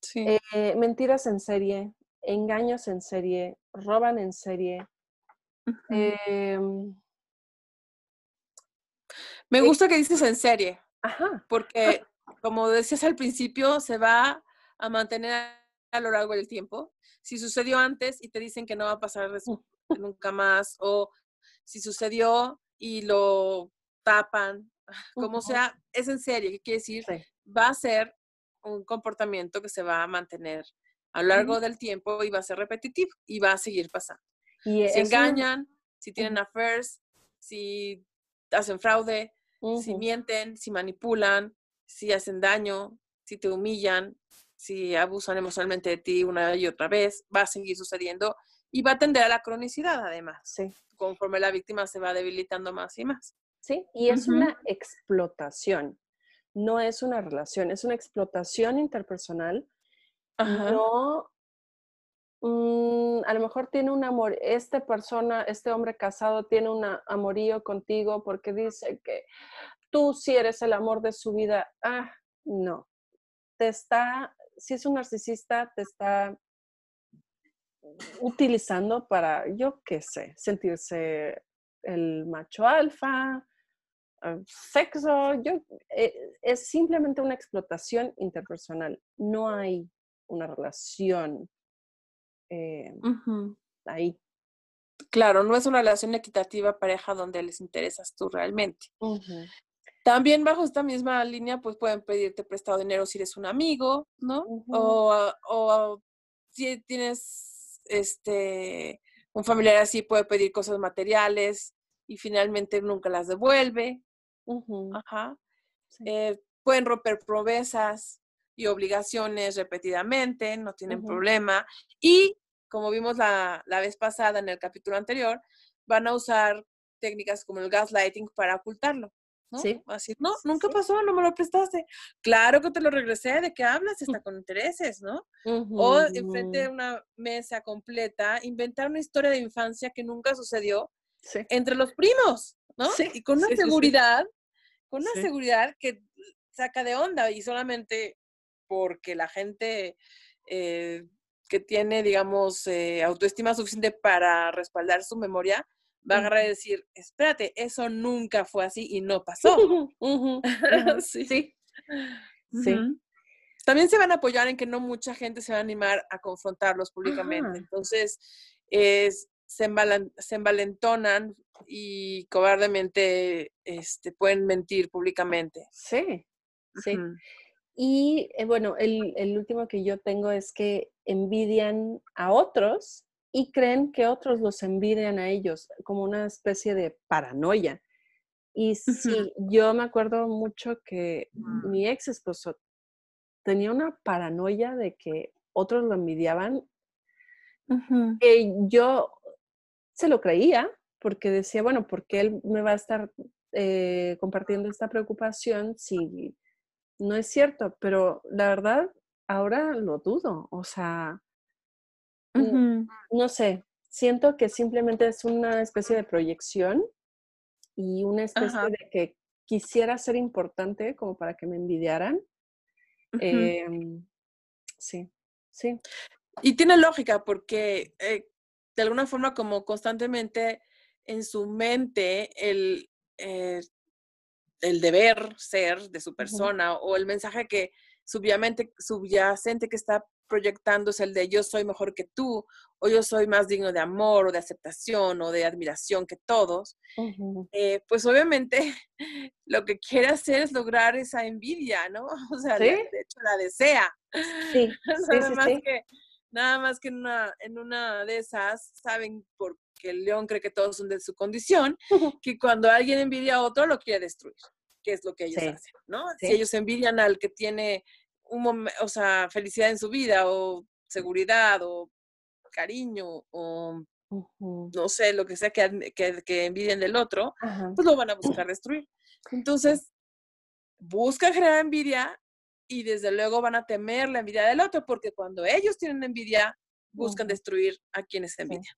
Sí. Eh, mentiras en serie, engaños en serie, roban en serie. Em, Me gusta que dices en serie, Ajá. Porque, como decías al principio, se va a mantener a lo largo del tiempo. Si sucedió antes y te dicen que no va a pasar nunca más, o si sucedió y lo tapan, como sea, es en serio, ¿qué quiere decir? Va a ser un comportamiento que se va a mantener a lo largo del tiempo y va a ser repetitivo y va a seguir pasando. Y si engañan, si tienen affairs, si hacen fraude, si mienten, si manipulan, si hacen daño, si te humillan, si abusan emocionalmente de ti una y otra vez, va a seguir sucediendo y va a tender a la cronicidad además. Sí. Conforme la víctima se va debilitando más y más. Sí, y es una explotación, no es una relación, es una explotación interpersonal. No, mm, a lo mejor tiene un amor, esta persona, este hombre casado tiene un amorío contigo porque dice que tú sí eres el amor de su vida. Ah, no, te está si es un narcisista, te está utilizando para, yo qué sé, sentirse el macho alfa, sexo, yo, eh, es simplemente una explotación interpersonal. No hay una relación eh, ahí. Claro, no es una relación equitativa pareja donde les interesas tú realmente. También bajo esta misma línea, pues pueden pedirte prestado dinero si eres un amigo, ¿no? o, o, si tienes este un familiar así, puede pedir cosas materiales y finalmente nunca las devuelve. Ajá. Eh, pueden romper promesas y obligaciones repetidamente, no tienen problema. Y como vimos la, la vez pasada en el capítulo anterior, van a usar técnicas como el gaslighting para ocultarlo. ¿no? Sí. Así, no, nunca pasó, no me lo prestaste. Claro que te lo regresé, ¿de qué hablas? Está con intereses, ¿no? O enfrente de una mesa completa, inventar una historia de infancia que nunca sucedió entre los primos, ¿no? Y con una seguridad, con una seguridad que saca de onda y solamente porque la gente eh, que tiene, digamos, eh, autoestima suficiente para respaldar su memoria, va a agarrar y decir, espérate, eso nunca fue así y no pasó. sí. Sí. También se van a apoyar en que no mucha gente se va a animar a confrontarlos públicamente. Entonces, es, se, envalentonan y cobardemente este, pueden mentir públicamente. Sí, sí. Y eh, bueno, el, el último que yo tengo es que envidian a otros y creen que otros los envidian a ellos, como una especie de paranoia. Y sí, yo me acuerdo mucho que mi ex esposo tenía una paranoia de que otros lo envidiaban. que yo se lo creía porque decía, bueno, porque él me va a estar eh, compartiendo esta preocupación si no es cierto? Pero la verdad, ahora lo dudo. O sea, no sé, siento que simplemente es una especie de proyección y una especie de que quisiera ser importante como para que me envidiaran. Em, sí, sí. Y tiene lógica porque eh, de alguna forma como constantemente en su mente el, eh, el deber ser de su persona o el mensaje que subyacente que está proyectando es el de yo soy mejor que tú, o yo soy más digno de amor o de aceptación o de admiración que todos, eh, pues obviamente lo que quiere hacer es lograr esa envidia, ¿no? O sea, de, hecho la desea. Sí, nada, más Que, nada más que en una, en una de esas saben porque el león cree que todos son de su condición, que cuando alguien envidia a otro lo quiere destruir, que es lo que ellos hacen, ¿no? Si ellos envidian al que tiene un o sea, felicidad en su vida o seguridad o cariño o no sé, lo que sea que, que, envidien del otro, pues lo van a buscar destruir. Entonces, buscan generar envidia y desde luego van a temer la envidia del otro, porque cuando ellos tienen envidia, buscan destruir a quienes envidian.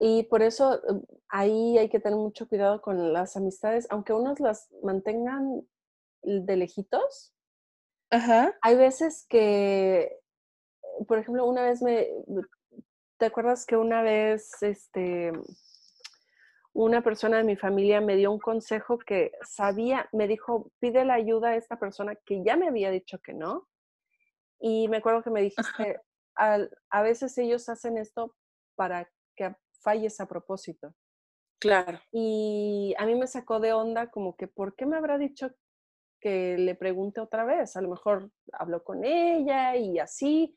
Y por eso um, ahí hay que tener mucho cuidado con las amistades, aunque unos las mantengan de lejitos, hay veces que, por ejemplo, una vez me, ¿te acuerdas que una vez, este, una persona de mi familia me dio un consejo que sabía, me dijo, pide la ayuda a esta persona que ya me había dicho que no. Y me acuerdo que me dijiste, a veces ellos hacen esto para que falles a propósito. Claro. Y a mí me sacó de onda como que, ¿por qué me habrá dicho que le pregunte otra vez? A lo mejor habló con ella y así,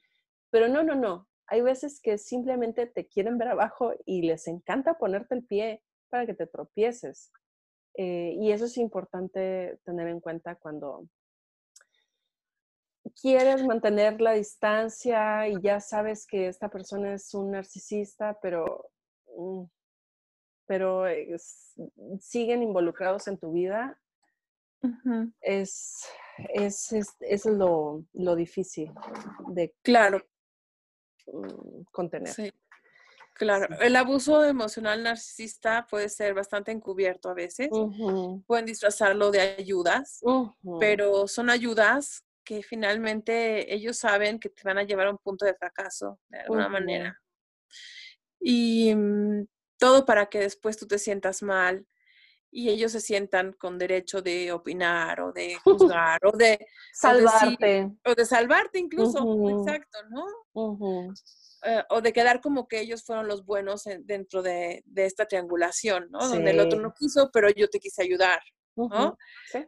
pero no, no, no. Hay veces que simplemente te quieren ver abajo y les encanta ponerte el pie para que te tropieces. Eh, y eso es importante tener en cuenta cuando quieres mantener la distancia y ya sabes que esta persona es un narcisista, pero, mm, pero siguen involucrados en tu vida, es, es, es, lo, lo, difícil de claro. Mm, contener. Sí. Claro, el abuso emocional narcisista puede ser bastante encubierto a veces. Pueden disfrazarlo de ayudas, pero son ayudas que finalmente ellos saben que te van a llevar a un punto de fracaso de alguna manera. Y mm, todo para que después tú te sientas mal y ellos se sientan con derecho de opinar o de juzgar o de salvarte. O de, salvarte incluso, exacto, ¿no? Eh, o de quedar como que ellos fueron los buenos dentro de, esta triangulación, ¿no? Donde el otro no quiso, pero yo te quise ayudar. ¿no?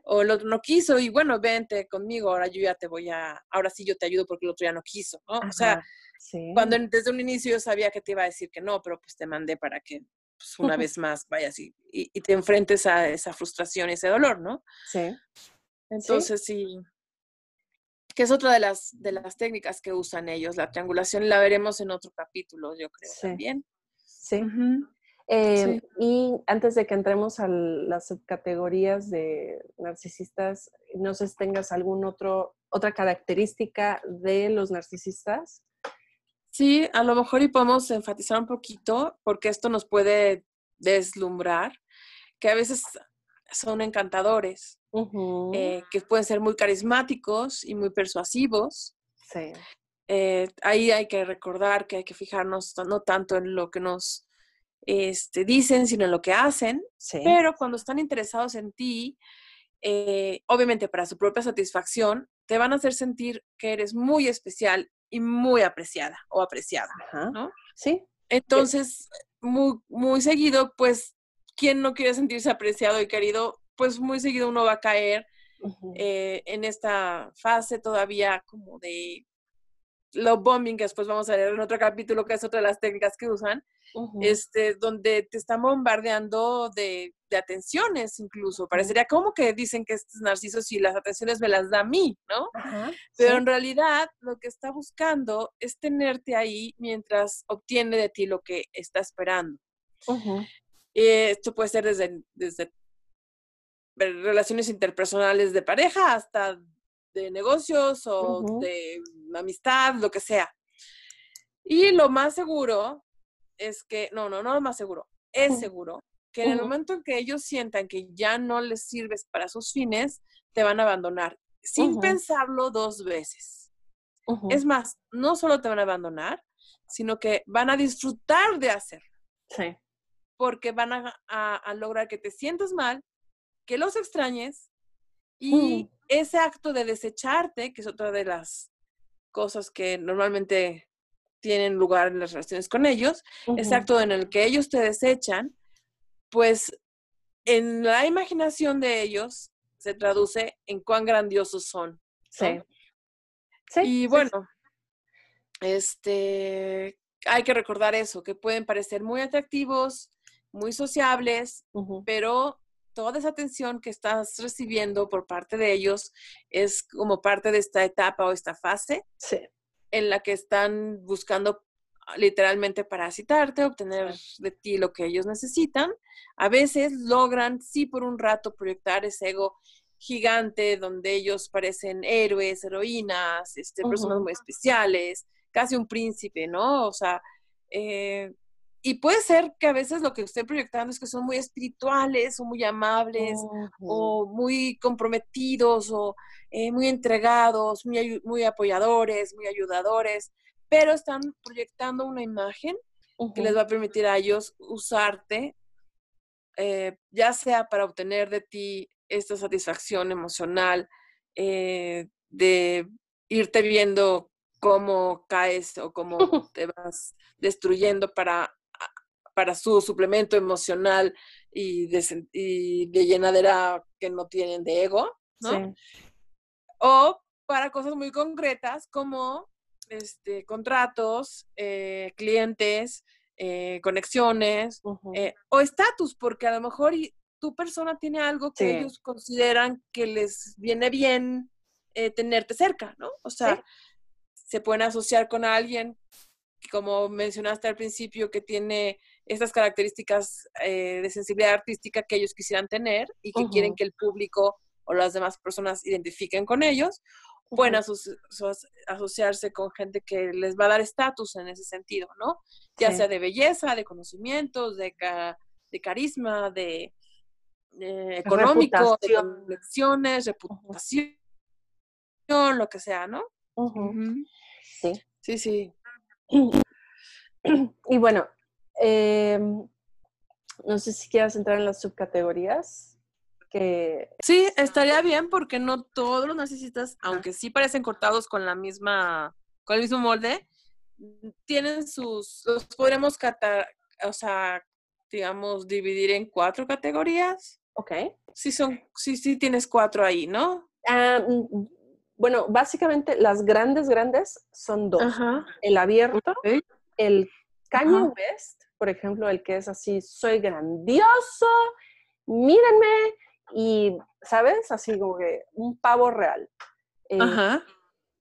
O el otro no quiso y bueno, vente conmigo, ahora yo ya te voy a, ahora sí yo te ayudo porque el otro ya no quiso, ¿no? o sea, cuando desde un inicio yo sabía que te iba a decir que no, pero pues te mandé para que pues, una vez más vayas y, y, te enfrentes a esa frustración y ese dolor, ¿no? Sí. Entonces sí. que es otra de las, de las técnicas que usan ellos, la triangulación, la veremos en otro capítulo, yo creo, también. Sí. Em, y antes de que entremos a las subcategorías de narcisistas, no sé si tengas algún otro, otra característica de los narcisistas. Sí, a lo mejor y podemos enfatizar un poquito, porque esto nos puede deslumbrar, que a veces son encantadores, eh, que pueden ser muy carismáticos y muy persuasivos. Sí. Eh, ahí hay que recordar que hay que fijarnos no tanto en lo que nos este, dicen, sino en lo que hacen. Pero cuando están interesados en ti, eh, obviamente para su propia satisfacción, te van a hacer sentir que eres muy especial y muy apreciada o apreciada, ¿no? Sí. Entonces, muy, muy seguido, pues, quien no quiere sentirse apreciado y querido, pues muy seguido uno va a caer eh, en esta fase todavía como de love bombing, que después vamos a ver en otro capítulo, que es otra de las técnicas que usan, este, donde te están bombardeando de, atenciones incluso. Parecería como que dicen que estos narcisos y las atenciones me las da a mí, ¿no? Pero en realidad lo que está buscando es tenerte ahí mientras obtiene de ti lo que está esperando. esto puede ser desde, desde relaciones interpersonales de pareja hasta de negocios o de amistad, lo que sea. Y lo más seguro es que, no, no, no lo más seguro, es seguro que en el momento en que ellos sientan que ya no les sirves para sus fines, te van a abandonar sin pensarlo dos veces. Es más, no solo te van a abandonar, sino que van a disfrutar de hacerlo. Sí. Porque van a, a, lograr que te sientas mal, que los extrañes y ese acto de desecharte, que es otra de las cosas que normalmente tienen lugar en las relaciones con ellos, ese acto en el que ellos te desechan, pues en la imaginación de ellos se traduce en cuán grandiosos son. Sí. y bueno, este, hay que recordar eso, que pueden parecer muy atractivos, muy sociables, pero toda esa atención que estás recibiendo por parte de ellos es como parte de esta etapa o esta fase en la que están buscando ah, literalmente parasitarte, obtener de ti lo que ellos necesitan. A veces logran, sí, por un rato proyectar ese ego gigante donde ellos parecen héroes, heroínas, este, personas muy especiales, casi un príncipe, ¿no? O sea, eh, y puede ser que a veces lo que estoy proyectando es que son muy espirituales o muy amables o muy comprometidos o eh, muy entregados, muy, muy apoyadores, muy ayudadores, pero están proyectando una imagen que les va a permitir a ellos usarte eh, ya sea para obtener de ti esta satisfacción emocional, eh, de irte viendo cómo caes o cómo te vas destruyendo para, para su suplemento emocional y de, y de llenadera que no tienen de ego, ¿no? O para cosas muy concretas como este, contratos, eh, clientes, eh, conexiones eh, o estatus, porque a lo mejor tu persona tiene algo que ellos consideran que les viene bien tenerte cerca, ¿no? O sea, se pueden asociar con alguien, como mencionaste al principio, que tiene estas características de sensibilidad artística que ellos quisieran tener y que quieren que el público o las demás personas identifiquen con ellos, pueden asociarse con gente que les va a dar estatus en ese sentido, ¿no? Ya sea de belleza, de conocimientos, de, de carisma, de económico, de conexiones, reputación, lo que sea, ¿no? Sí. Sí, sí. Y bueno, em, no sé si quieras entrar en las subcategorías. Sí, estaría bien porque no todos los narcisistas, aunque sí parecen cortados con la misma, con el mismo molde, tienen sus, los podremos catar, o sea, digamos, dividir en cuatro categorías. Ok. Sí son, sí, sí tienes cuatro ahí, ¿no? Ah, mm, bueno, básicamente las grandes, grandes son dos. El abierto, el Kanye West, por ejemplo, el que es así, soy grandioso, mírenme, y, ¿sabes? Así como que un pavo real. Eh,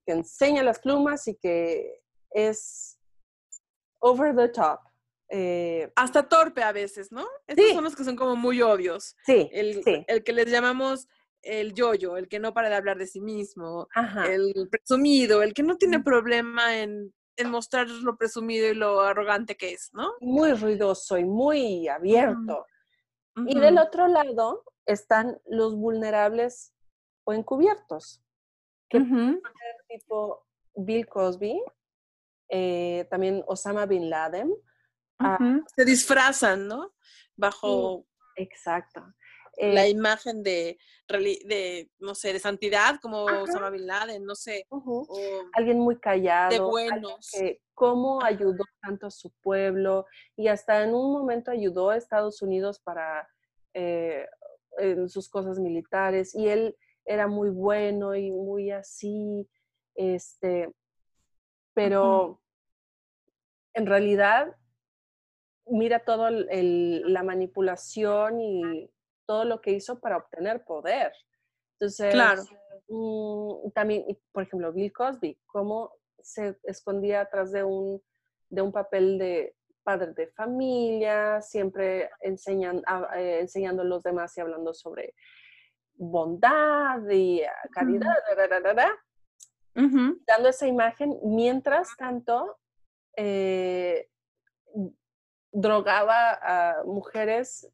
que enseña las plumas y que es over the top. Eh, Hasta torpe a veces, ¿no? Estos son los que son como muy obvios. Sí el, el que les llamamos el yoyo, el que no para de hablar de sí mismo, el presumido, el que no tiene problema en, en, mostrar lo presumido y lo arrogante que es, ¿no? Muy ruidoso y muy abierto. Y del otro lado están los vulnerables o encubiertos, que pueden ser tipo Bill Cosby, eh, también Osama Bin Laden. Ah, Se disfrazan, ¿no? Bajo... exacto. La eh imagen de, de, no sé, de santidad, como Osama Bin Laden, no sé. alguien muy callado. De buenos. Que, cómo ayudó tanto a su pueblo y hasta en un momento ayudó a Estados Unidos para eh, en sus cosas militares y él era muy bueno y muy así, este, pero en realidad mira toda la manipulación y todo lo que hizo para obtener poder. Entonces, claro. Mm, también, por ejemplo, Bill Cosby, cómo se escondía atrás de un, de un papel de padres de familia, siempre enseñan, eh, enseñando a los demás y hablando sobre bondad y ah, caridad, dando esa imagen, mientras tanto eh, drogaba a mujeres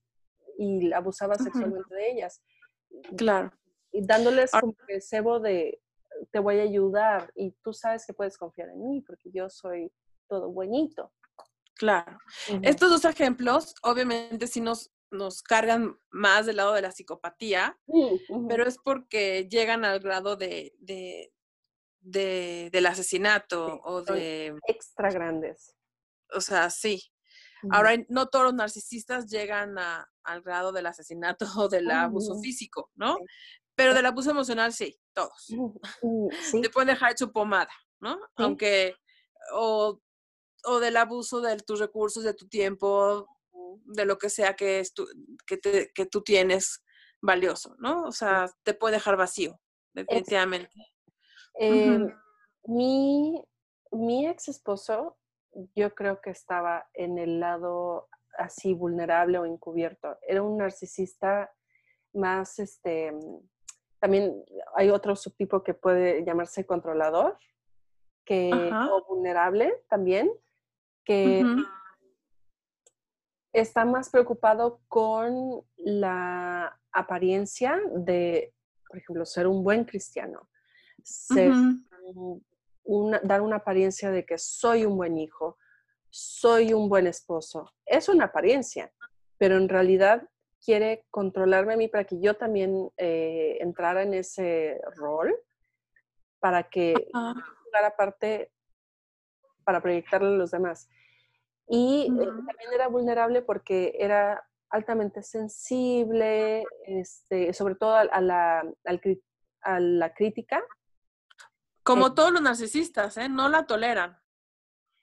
y abusaba sexualmente de ellas. Claro. Y dándoles como el cebo de te voy a ayudar y tú sabes que puedes confiar en mí porque yo soy todo buenito. Claro. Estos dos ejemplos, obviamente, sí nos, nos cargan más del lado de la psicopatía, pero es porque llegan al grado de, de, del asesinato o de... Extra grandes. O sea, sí. Ahora, no todos los narcisistas llegan a, al grado del asesinato o del abuso físico, ¿no? Pero del abuso emocional, sí, todos. Te pueden dejar hecho pomada, ¿no? Aunque, o o del abuso de tus recursos, de tu tiempo, de lo que sea que, es que, tú tienes valioso, ¿no? O sea, te puede dejar vacío, definitivamente. Em, mi, mi ex esposo, yo creo que estaba en el lado así vulnerable o encubierto. Era un narcisista más, este, también hay otro subtipo que puede llamarse controlador, que, o vulnerable también, que está más preocupado con la apariencia de, por ejemplo, ser un buen cristiano, dar una apariencia de que soy un buen hijo, soy un buen esposo. Es una apariencia, pero en realidad quiere controlarme a mí para que yo también eh, entrara en ese rol, para que lugar aparte para proyectarle a los demás. Y eh, también era vulnerable porque era altamente sensible, este, sobre todo a, la, a la crítica. Como todos los narcisistas, ¿eh? No la toleran.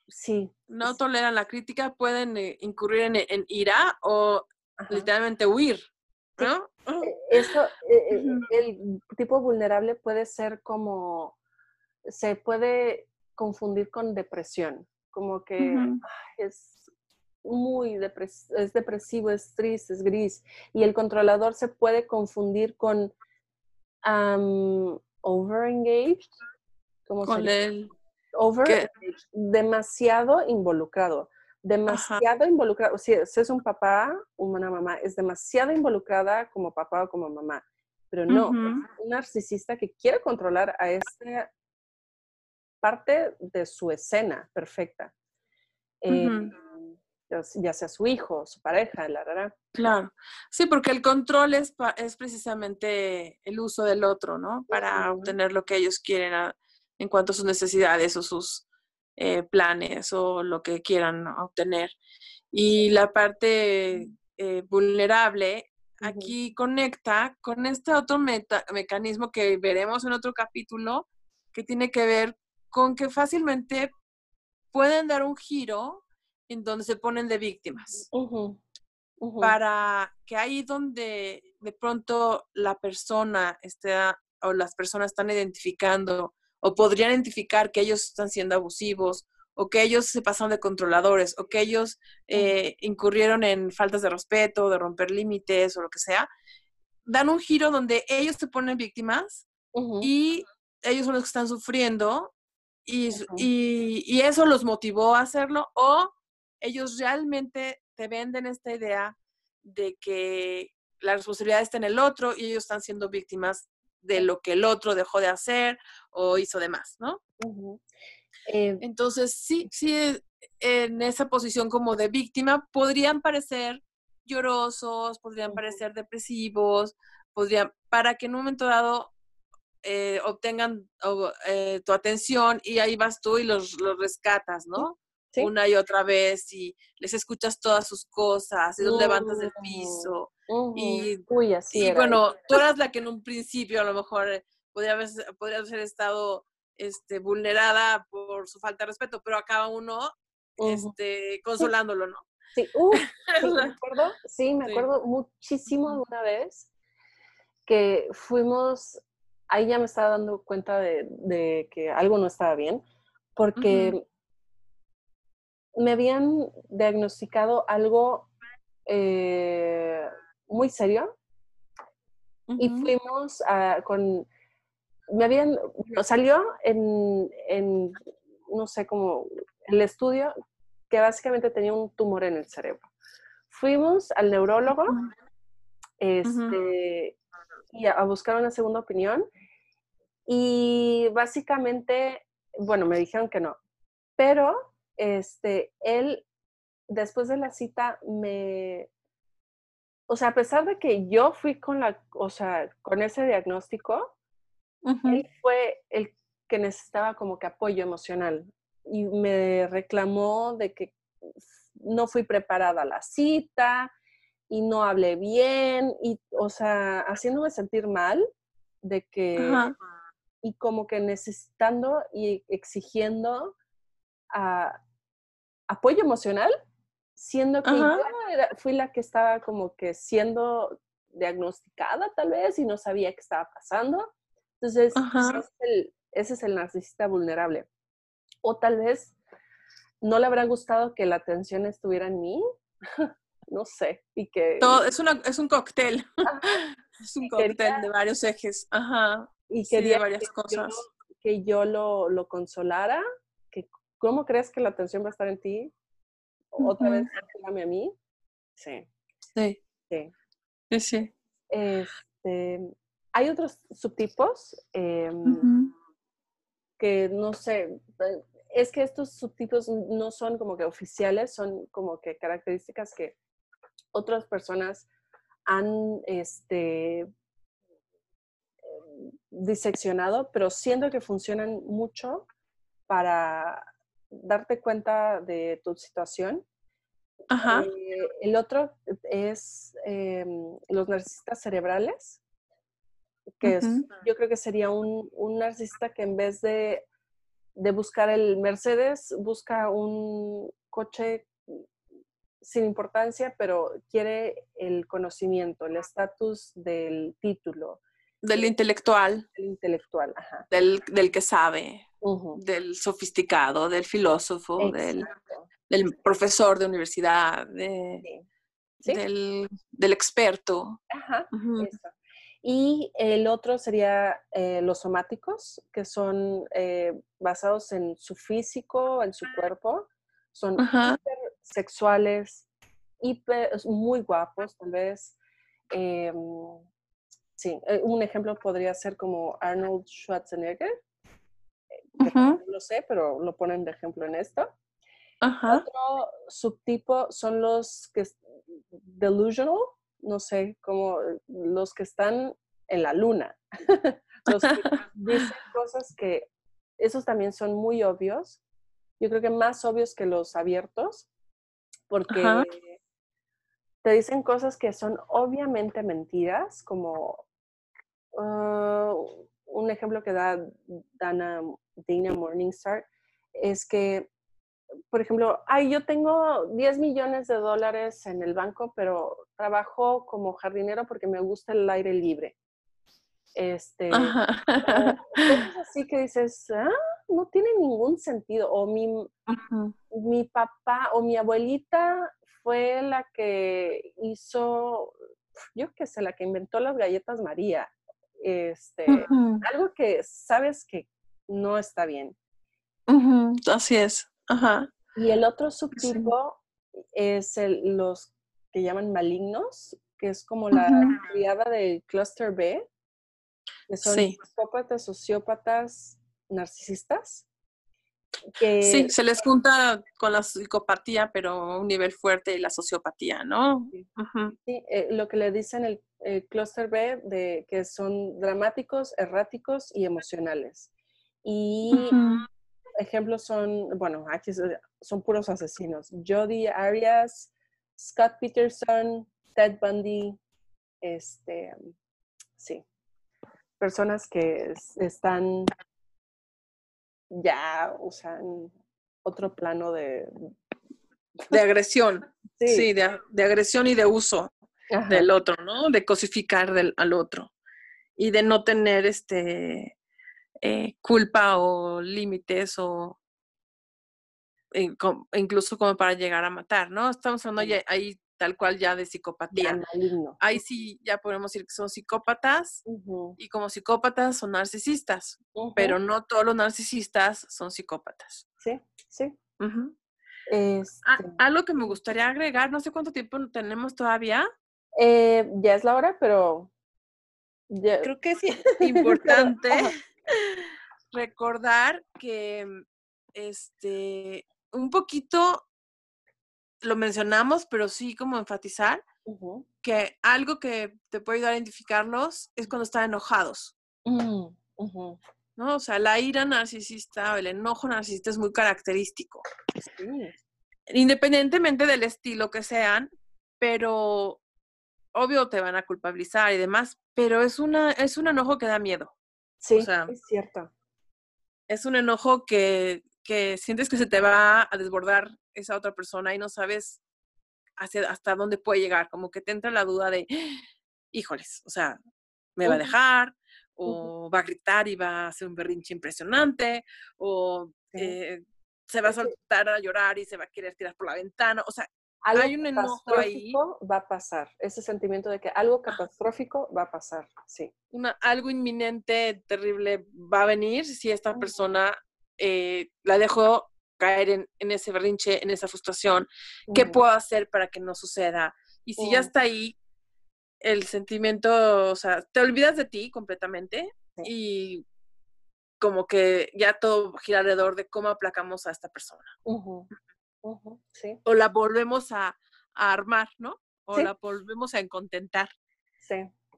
Sí. No toleran la crítica, pueden eh, incurrir en, ira o literalmente huir, ¿no? E, eso, e, e, el tipo vulnerable puede ser como, se puede confundir con depresión, como que es muy es depresivo, es triste, es gris. Y el controlador se puede confundir con overengaged, con el over demasiado involucrado, demasiado involucrado. Si, es un papá, una mamá, es demasiado involucrada como papá o como mamá. Pero no, un narcisista que quiere controlar a esta parte de su escena perfecta ya sea su hijo, su pareja, la verdad. Claro, sí, porque el control es, es precisamente el uso del otro, ¿no? Para obtener lo que ellos quieren en cuanto a sus necesidades o sus eh, planes o lo que quieran obtener. Y la parte eh, vulnerable aquí conecta con este otro mecanismo que veremos en otro capítulo, que tiene que ver con que fácilmente pueden dar un giro en donde se ponen de víctimas. Para que ahí donde de pronto la persona esté o las personas están identificando o podrían identificar que ellos están siendo abusivos o que ellos se pasan de controladores o que ellos eh, incurrieron en faltas de respeto, de romper límites o lo que sea, dan un giro donde ellos se ponen víctimas y ellos son los que están sufriendo y, y, eso los motivó a hacerlo o ellos realmente te venden esta idea de que la responsabilidad está en el otro y ellos están siendo víctimas de lo que el otro dejó de hacer o hizo de más, ¿no? Eh, Entonces, sí, sí, eh, en esa posición como de víctima podrían parecer llorosos, podrían parecer depresivos, podrían, para que en un momento dado eh, obtengan tu atención y ahí vas tú y los, los rescatas, ¿no? Una y otra vez y les escuchas todas sus cosas y los levantas del piso. Y, así bueno, tú eras la que en un principio a lo mejor podría haber, podría haber estado este, vulnerada por su falta de respeto, pero acaba uno este, consolándolo, ¿no? Sí, sí, me acuerdo, sí, me acuerdo muchísimo de una vez que fuimos, ahí ya me estaba dando cuenta de, que algo no estaba bien, porque me habían diagnosticado algo eh, muy serio. Y fuimos con, me habían, salió en, en, no sé, como el estudio que básicamente tenía un tumor en el cerebro. Fuimos al neurólogo este, y a buscar una segunda opinión y básicamente, bueno, me dijeron que no, pero este, él, después de la cita, me, o sea, a pesar de que yo fui con la, o sea, con ese diagnóstico, él fue el que necesitaba como que apoyo emocional y me reclamó de que no fui preparada a la cita y no hablé bien y, o sea, haciéndome sentir mal de que, y como que necesitando y exigiendo a, apoyo emocional, siendo que yo fui la que estaba como que siendo diagnosticada tal vez y no sabía qué estaba pasando. Entonces, ese es, el, narcisista vulnerable. O tal vez no le habrá gustado que la atención estuviera en mí, no sé, y que... es, una, es un cóctel, es un cóctel de varios ejes, Ajá. Y quería varias cosas. que yo lo, lo consolara ¿Cómo crees que la atención va a estar en ti? Otra vez, dígame a mí. Sí. Sí. Sí. Sí, Este, hay otros subtipos em, que no sé, eh, es que estos subtipos no son como que oficiales, son como que características que otras personas han este, diseccionado, pero siento que funcionan mucho para darte cuenta de tu situación. Eh, el otro es em, los narcisistas cerebrales, que yo creo que sería un, un, narcisista que en vez de, de buscar el Mercedes, busca un coche sin importancia, pero quiere el conocimiento, el estatus del título, del intelectual. Del intelectual, ajá. Del, del que sabe, del sofisticado, del filósofo, del, del, profesor de universidad, de, Del, del, experto. Ajá, Y el otro sería eh, los somáticos, que son eh, basados en su físico, en su cuerpo. Son hiper sexuales, hiper, muy guapos, tal vez. Em, Sí, eh, un ejemplo podría ser como Arnold Schwarzenegger, eh, no lo sé, pero lo ponen de ejemplo en esto. Otro subtipo son los que delusional, no sé, como los que están en la luna. los que dicen cosas que esos también son muy obvios. Yo creo que más obvios que los abiertos, porque te dicen cosas que son obviamente mentiras, como ah, un ejemplo que da Dana, Dana Morningstar es que, por ejemplo, ay, yo tengo 10 millones de dólares en el banco, pero trabajo como jardinero porque me gusta el aire libre. Este, así que dices, ah, no tiene ningún sentido. O mi, mi papá o mi abuelita fue la que hizo, yo qué sé, la que inventó las galletas María. Este, algo que sabes que no está bien. Así es. Ajá. Y el otro subtipo es el, los que llaman malignos, que es como la criada del cluster B, que son psicópatas, sociópatas, narcisistas. Sí, se les junta con la psicopatía, pero un nivel fuerte y la sociopatía, ¿no? Sí, eh, lo que le dicen el, cluster B, de que son dramáticos, erráticos y emocionales. Y ejemplos son, bueno, aquí son puros asesinos. Jody Arias, Scott Peterson, Ted Bundy, este, sí, personas que están ya, en otro plano de... De agresión. Sí, de, agresión y de uso del otro, ¿no? De cosificar del, al otro. Y de no tener este eh, culpa o límites o eh, incluso como para llegar a matar, ¿no? Estamos hablando ahí tal cual ya de psicopatía. Ahí sí ya podemos decir que son psicópatas y como psicópatas son narcisistas, pero no todos los narcisistas son psicópatas. Sí, sí. Este algo que me gustaría agregar, no sé cuánto tiempo tenemos todavía. Eh, ya es la hora, pero... Creo que es importante recordar que este un poquito lo mencionamos, pero sí como enfatizar que algo que te puede ayudar a identificarlos es cuando están enojados. Mm, ¿No? O sea, la ira narcisista o el enojo narcisista es muy característico. Independientemente del estilo que sean, pero obvio te van a culpabilizar y demás, pero es, una, es un enojo que da miedo. Sí, es cierto. Es un enojo que, que sientes que se te va a desbordar esa otra persona y no sabes hacia, hasta dónde puede llegar, como que te entra la duda de, híjoles, o sea, me va a dejar, o va a gritar y va a hacer un berrinche impresionante, o eh, se va a soltar a llorar y se va a querer tirar por la ventana, o sea, hay un enojo ahí. Va a pasar, ese sentimiento de que algo catastrófico va a pasar, sí. Una, algo inminente, terrible va a venir si esta persona eh, la dejó caer en, ese berrinche, en esa frustración, ¿qué puedo hacer para que no suceda? Y si ya está ahí, el sentimiento, o sea, te olvidas de ti completamente y como que ya todo gira alrededor de cómo aplacamos a esta persona. O la volvemos a, armar, ¿no? o la volvemos a contentar. Sí.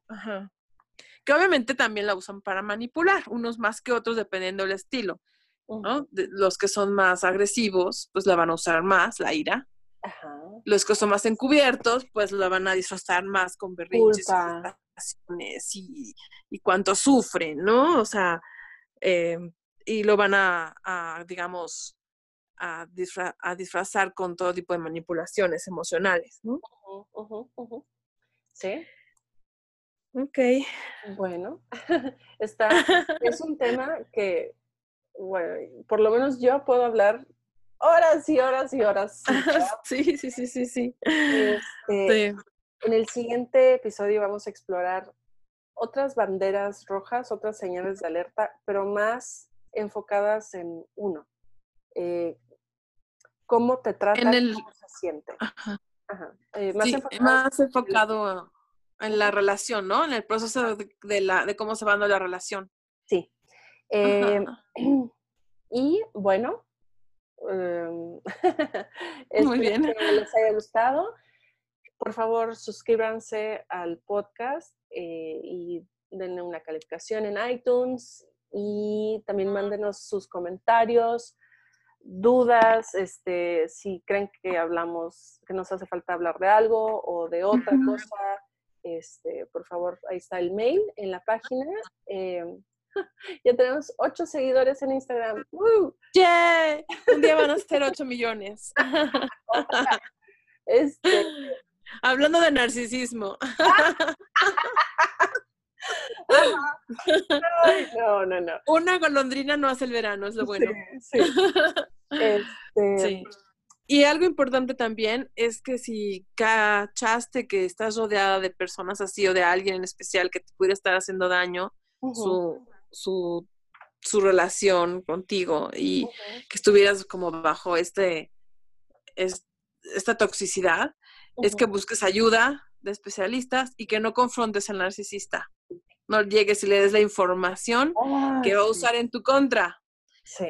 Ajá. Que obviamente también la usan para manipular, unos más que otros dependiendo del estilo. ¿no? los que son más agresivos, pues la van a usar más, la ira. Ajá. Los que son más encubiertos, pues la van a disfrazar más con berrinches y, y cuánto sufren, ¿no? O sea, em, y lo van a, digamos, a, disfrazar con todo tipo de manipulaciones emocionales, ¿no? Sí. Ok. Bueno, está, es un tema que, bueno, por lo menos yo puedo hablar horas y horas y horas. Sí, sí, sí, sí, sí. Este, en el siguiente episodio vamos a explorar otras banderas rojas, otras señales de alerta, pero más enfocadas en uno. Eh, cómo te trata, cómo se siente. Ajá. Eh, más, enfocado, en la relación, ¿no? En el proceso de, la, de cómo se va dando la relación. Sí. Eh, y bueno, em, Muy bien. que les haya gustado. Por favor, suscríbanse al podcast eh, y denle una calificación en iTunes y también mándenos sus comentarios, dudas, este, si creen que hablamos, que nos hace falta hablar de algo o de otra cosa, este, por favor, ahí está el mail en la página. Eh, ya tenemos ocho seguidores en Instagram. ¡Yeah! Un día van a ser ocho millones. este, Hablando de narcisismo. No, no, no. Una golondrina no hace el verano, es lo bueno. Sí, este... Y algo importante también es que si cachaste que estás rodeada de personas así o de alguien en especial que te pudiera estar haciendo daño, su, su, su, relación contigo y que estuvieras como bajo este, esta toxicidad, es que busques ayuda de especialistas y que no confrontes al narcisista. No llegues y le des la información que va a usar en tu contra.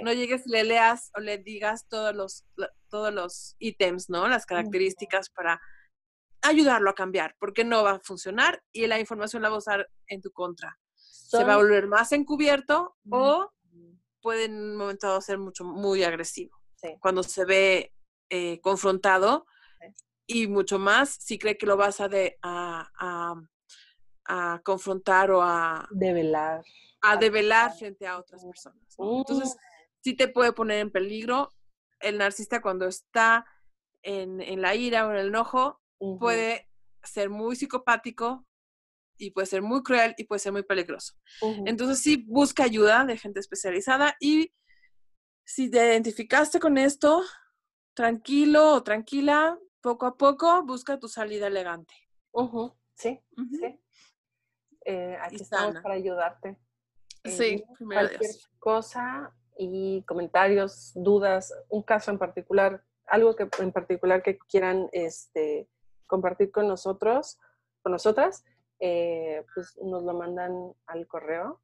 No llegues y le leas o le digas todos los, todos los ítems, ¿no? Las características para ayudarlo a cambiar, porque no va a funcionar y la información la va a usar en tu contra. Se va a volver más encubierto o puede en un momento dado ser mucho, muy agresivo. Cuando se ve eh, confrontado y mucho más si cree que lo vas a, de, a, a, confrontar o a develar. A develar frente a otras personas. Entonces, sí te puede poner en peligro. El narcisista cuando está en, en la ira o en el enojo puede ser muy psicopático y puede ser muy cruel y puede ser muy peligroso. Entonces sí busca ayuda de gente especializada y si te identificaste con esto, tranquilo o tranquila, poco a poco busca tu salida elegante. Sí, sí. Eh, aquí estamos para ayudarte. sí, cualquier cosa y comentarios, dudas, un caso en particular, algo que en particular que quieran este, compartir con nosotros, con nosotras, eh, pues nos lo mandan al correo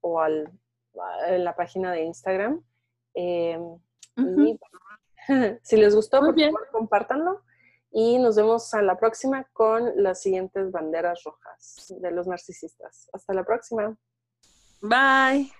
o al, a la página de Instagram. Eh, si les gustó, por favor, compártanlo. Y nos vemos a la próxima con las siguientes banderas rojas de los narcisistas. Hasta la próxima. Bye.